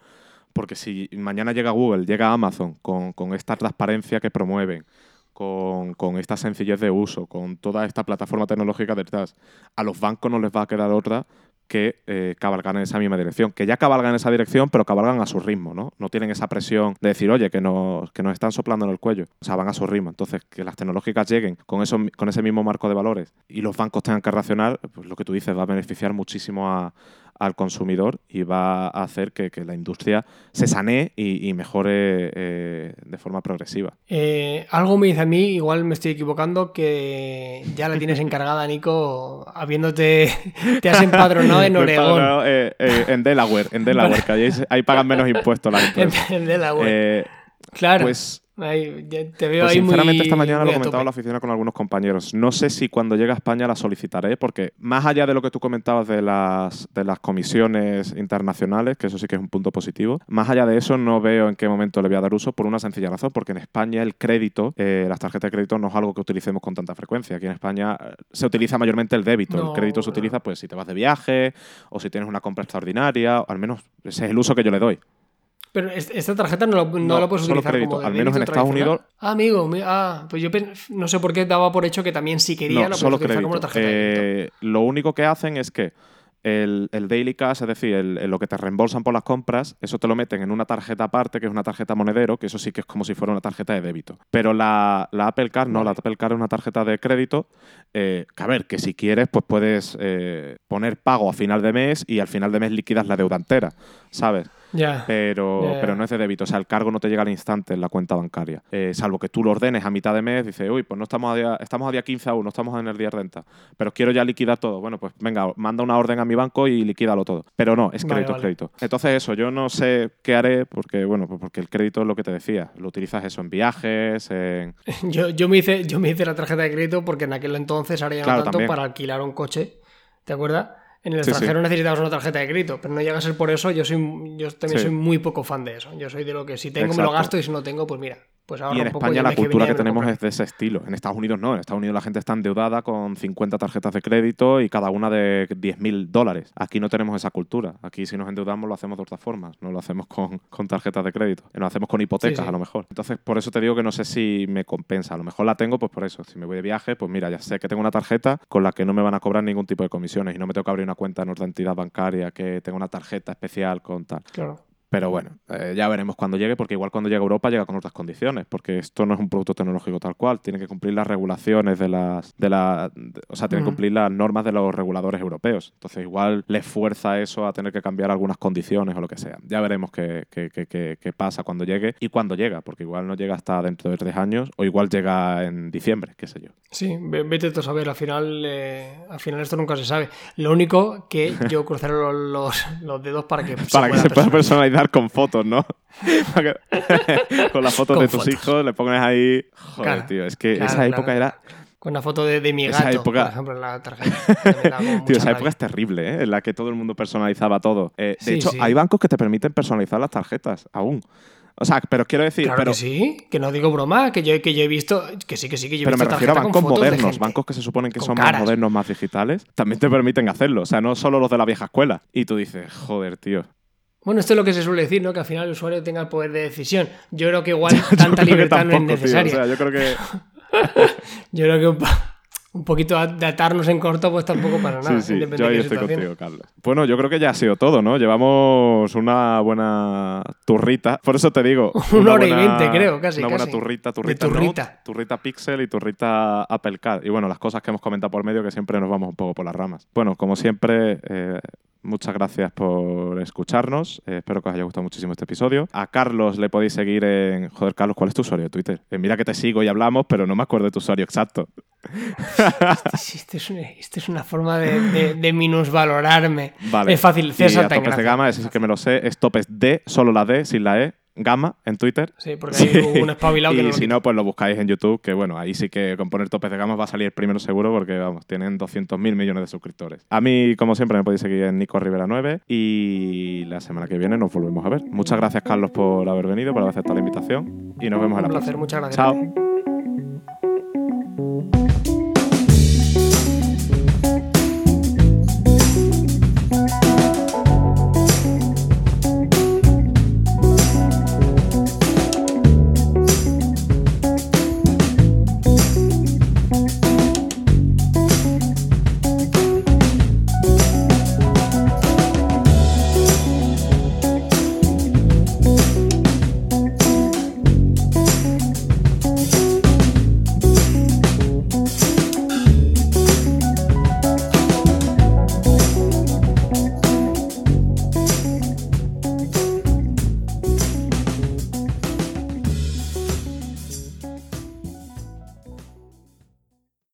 [SPEAKER 1] Porque si mañana llega Google, llega Amazon con, esta transparencia que promueven, con, con, esta sencillez de uso, con toda esta plataforma tecnológica detrás, a los bancos no les va a quedar otra que eh, cabalgan en esa misma dirección. Que ya cabalgan en esa dirección, pero cabalgan a su ritmo, ¿no? No tienen esa presión de decir, oye, que nos, que nos están soplando en el cuello. O sea, van a su ritmo. Entonces, que las tecnológicas lleguen con, eso, con ese mismo marco de valores y los bancos tengan que racionar, pues lo que tú dices va a beneficiar muchísimo a, al consumidor y va a hacer que, la industria se sanee y, mejore eh, de forma progresiva.
[SPEAKER 2] Eh, algo me dice a mí, igual me estoy equivocando, que ya la tienes encargada, Nico, habiéndote, te has empadronado en <laughs> Oregón.
[SPEAKER 1] Eh, en Delaware, en Delaware, que ahí, pagan menos impuestos la <laughs>
[SPEAKER 2] En, Delaware. claro.
[SPEAKER 1] Pues
[SPEAKER 2] te veo
[SPEAKER 1] pues
[SPEAKER 2] ahí
[SPEAKER 1] sinceramente esta mañana lo comentaba en la oficina con algunos compañeros. No sé si cuando llegue a España la solicitaré, porque más allá de lo que tú comentabas de las, de las comisiones internacionales, que eso sí que es un punto positivo, más allá de eso no veo en qué momento le voy a dar uso por una sencilla razón, porque en España el crédito, eh, las tarjetas de crédito no es algo que utilicemos con tanta frecuencia. Aquí en España eh, se utiliza mayormente el débito. el crédito se utiliza pues si te vas de viaje o si tienes una compra extraordinaria, o al menos ese es el uso que yo le doy.
[SPEAKER 2] Pero esta tarjeta no, no, la puedes utilizar como
[SPEAKER 1] Al menos en Estados Unidos.
[SPEAKER 2] Ah, amigo, ah, pues yo no sé por qué daba por hecho que también si quería la puedes utilizar como tarjeta.
[SPEAKER 1] Eh, lo único que hacen es que el, Daily Cash, es decir, lo que te reembolsan por las compras, eso te lo meten en una tarjeta aparte, que es una tarjeta monedero, que eso sí que es como si fuera una tarjeta de débito. Pero la, Apple Card no, la Apple Card es una tarjeta de crédito, eh, que a ver, que si quieres, pues puedes eh, poner pago a final de mes y al final de mes liquidas la deuda entera, ¿sabes? Pero, pero no es de débito. O sea, el cargo no te llega al instante en la cuenta bancaria. Eh, salvo que tú lo ordenes a mitad de mes, dices, uy, pues no estamos a día, estamos a día 15 aún, no estamos en el día de renta. Pero quiero ya liquidar todo. Bueno, pues venga, manda una orden a mi banco y liquídalo todo. Pero no, es crédito, es crédito. Entonces, eso, yo no sé qué haré, porque, bueno, pues porque el crédito es lo que te decía. Lo utilizas eso en viajes, en. <laughs>
[SPEAKER 2] yo, yo, me hice, yo me hice la tarjeta de crédito porque en aquel entonces haría tanto para alquilar un coche. ¿Te acuerdas? En el extranjero necesitamos una tarjeta de crédito, pero no llega a ser por eso. Yo soy yo también soy muy poco fan de eso. Yo soy de lo que si tengo me lo gasto y si no tengo, pues mira, pues
[SPEAKER 1] y en España la cultura que, tenemos es de ese estilo. En Estados Unidos no. En Estados Unidos la gente está endeudada con 50 tarjetas de crédito y cada una de 10.000 dólares. Aquí no tenemos esa cultura. Aquí si nos endeudamos lo hacemos de otras formas. No lo hacemos con, con tarjetas de crédito. Lo hacemos con hipotecas a lo mejor. Entonces por eso te digo que no sé si me compensa. A lo mejor la tengo pues por eso. Si me voy de viaje, pues mira, ya sé que tengo una tarjeta con la que no me van a cobrar ningún tipo de comisiones y no me tengo que abrir una cuenta en otra entidad bancaria que tenga una tarjeta especial con tal.
[SPEAKER 2] Claro.
[SPEAKER 1] Pero bueno, eh, ya veremos cuando llegue, porque igual cuando llegue a Europa llega con otras condiciones, porque esto no es un producto tecnológico tal cual, tiene que cumplir las regulaciones de las, de la, o sea, tiene que cumplir las normas de los reguladores europeos. Entonces igual le fuerza eso a tener que cambiar algunas condiciones o lo que sea. Ya veremos qué, qué, qué, qué pasa cuando llegue y cuándo llega, porque igual no llega hasta dentro de tres años o igual llega en diciembre, qué sé yo.
[SPEAKER 2] Sí, vete a saber, al final, eh, al final esto nunca se sabe. Lo único que yo <laughs> cruzaré los, los, dedos para que,
[SPEAKER 1] para que se pueda personalizar con fotos, ¿no? <laughs> <laughs> con las fotos de tus hijos, le pones ahí. Joder, tío, es que esa época era.
[SPEAKER 2] Con la foto de, mi gato, por ejemplo, en la <laughs> tarjeta.
[SPEAKER 1] Tío, esa época es terrible, ¿eh? En la que todo el mundo personalizaba todo. Eh, de hecho, hay bancos que te permiten personalizar las tarjetas, aún. O sea, pero quiero decir.
[SPEAKER 2] Claro
[SPEAKER 1] pero,
[SPEAKER 2] que sí, que no digo broma, que yo, que yo he visto. Que sí, que sí, que yo he
[SPEAKER 1] pero
[SPEAKER 2] visto.
[SPEAKER 1] Pero me refiero a bancos modernos, bancos que se suponen que son más modernos, más digitales. También te permiten hacerlo. O sea, no solo los de la vieja escuela. Y tú dices, joder, tío.
[SPEAKER 2] Bueno, esto es lo que se suele decir, ¿no? Que al final el usuario tenga el poder de decisión. Yo creo que igual <laughs> tanta libertad no es necesaria.
[SPEAKER 1] o sea, yo creo que. <laughs>
[SPEAKER 2] yo creo que un, poquito de atarnos en corto, pues tampoco para nada.
[SPEAKER 1] Sí, sí, yo ahí estoy contigo, Carlos. Bueno, yo creo que ya ha sido todo, ¿no? Llevamos una buena turrita. Por eso te digo. <laughs>
[SPEAKER 2] una, hora y veinte, creo, casi.
[SPEAKER 1] Una
[SPEAKER 2] buena
[SPEAKER 1] turrita, turrita, turrita. turrita Pixel y turrita Apple Card. Y bueno, las cosas que hemos comentado por medio que siempre nos vamos un poco por las ramas. Bueno, como siempre. Eh, muchas gracias por escucharnos. Eh, espero que os haya gustado muchísimo este episodio. A Carlos le podéis seguir en. Joder, Carlos, ¿cuál es tu usuario de Twitter? Eh, mira que te sigo y hablamos, pero no me acuerdo de tu usuario exacto.
[SPEAKER 2] Esto es, una, esto es una forma de, de, de minusvalorarme.
[SPEAKER 1] Vale.
[SPEAKER 2] Es fácil,
[SPEAKER 1] Y
[SPEAKER 2] César
[SPEAKER 1] a topes de gama, ese sí que me lo sé. Es topes D, solo la D, sin la E. Gamma en Twitter.
[SPEAKER 2] Sí, porque hay un <laughs> espabilado que
[SPEAKER 1] Y si no, pues lo buscáis en YouTube, que bueno, ahí sí que con poner topes de gamas va a salir primero seguro porque, vamos, tienen 200.000 millones de suscriptores. A mí, como siempre, me podéis seguir en Nico Rivera 9 y la semana que viene nos volvemos a ver. Muchas gracias, Carlos, por haber venido, por haber aceptado la invitación y nos vemos en la próxima.
[SPEAKER 2] Un placer, muchas gracias.
[SPEAKER 1] Chao.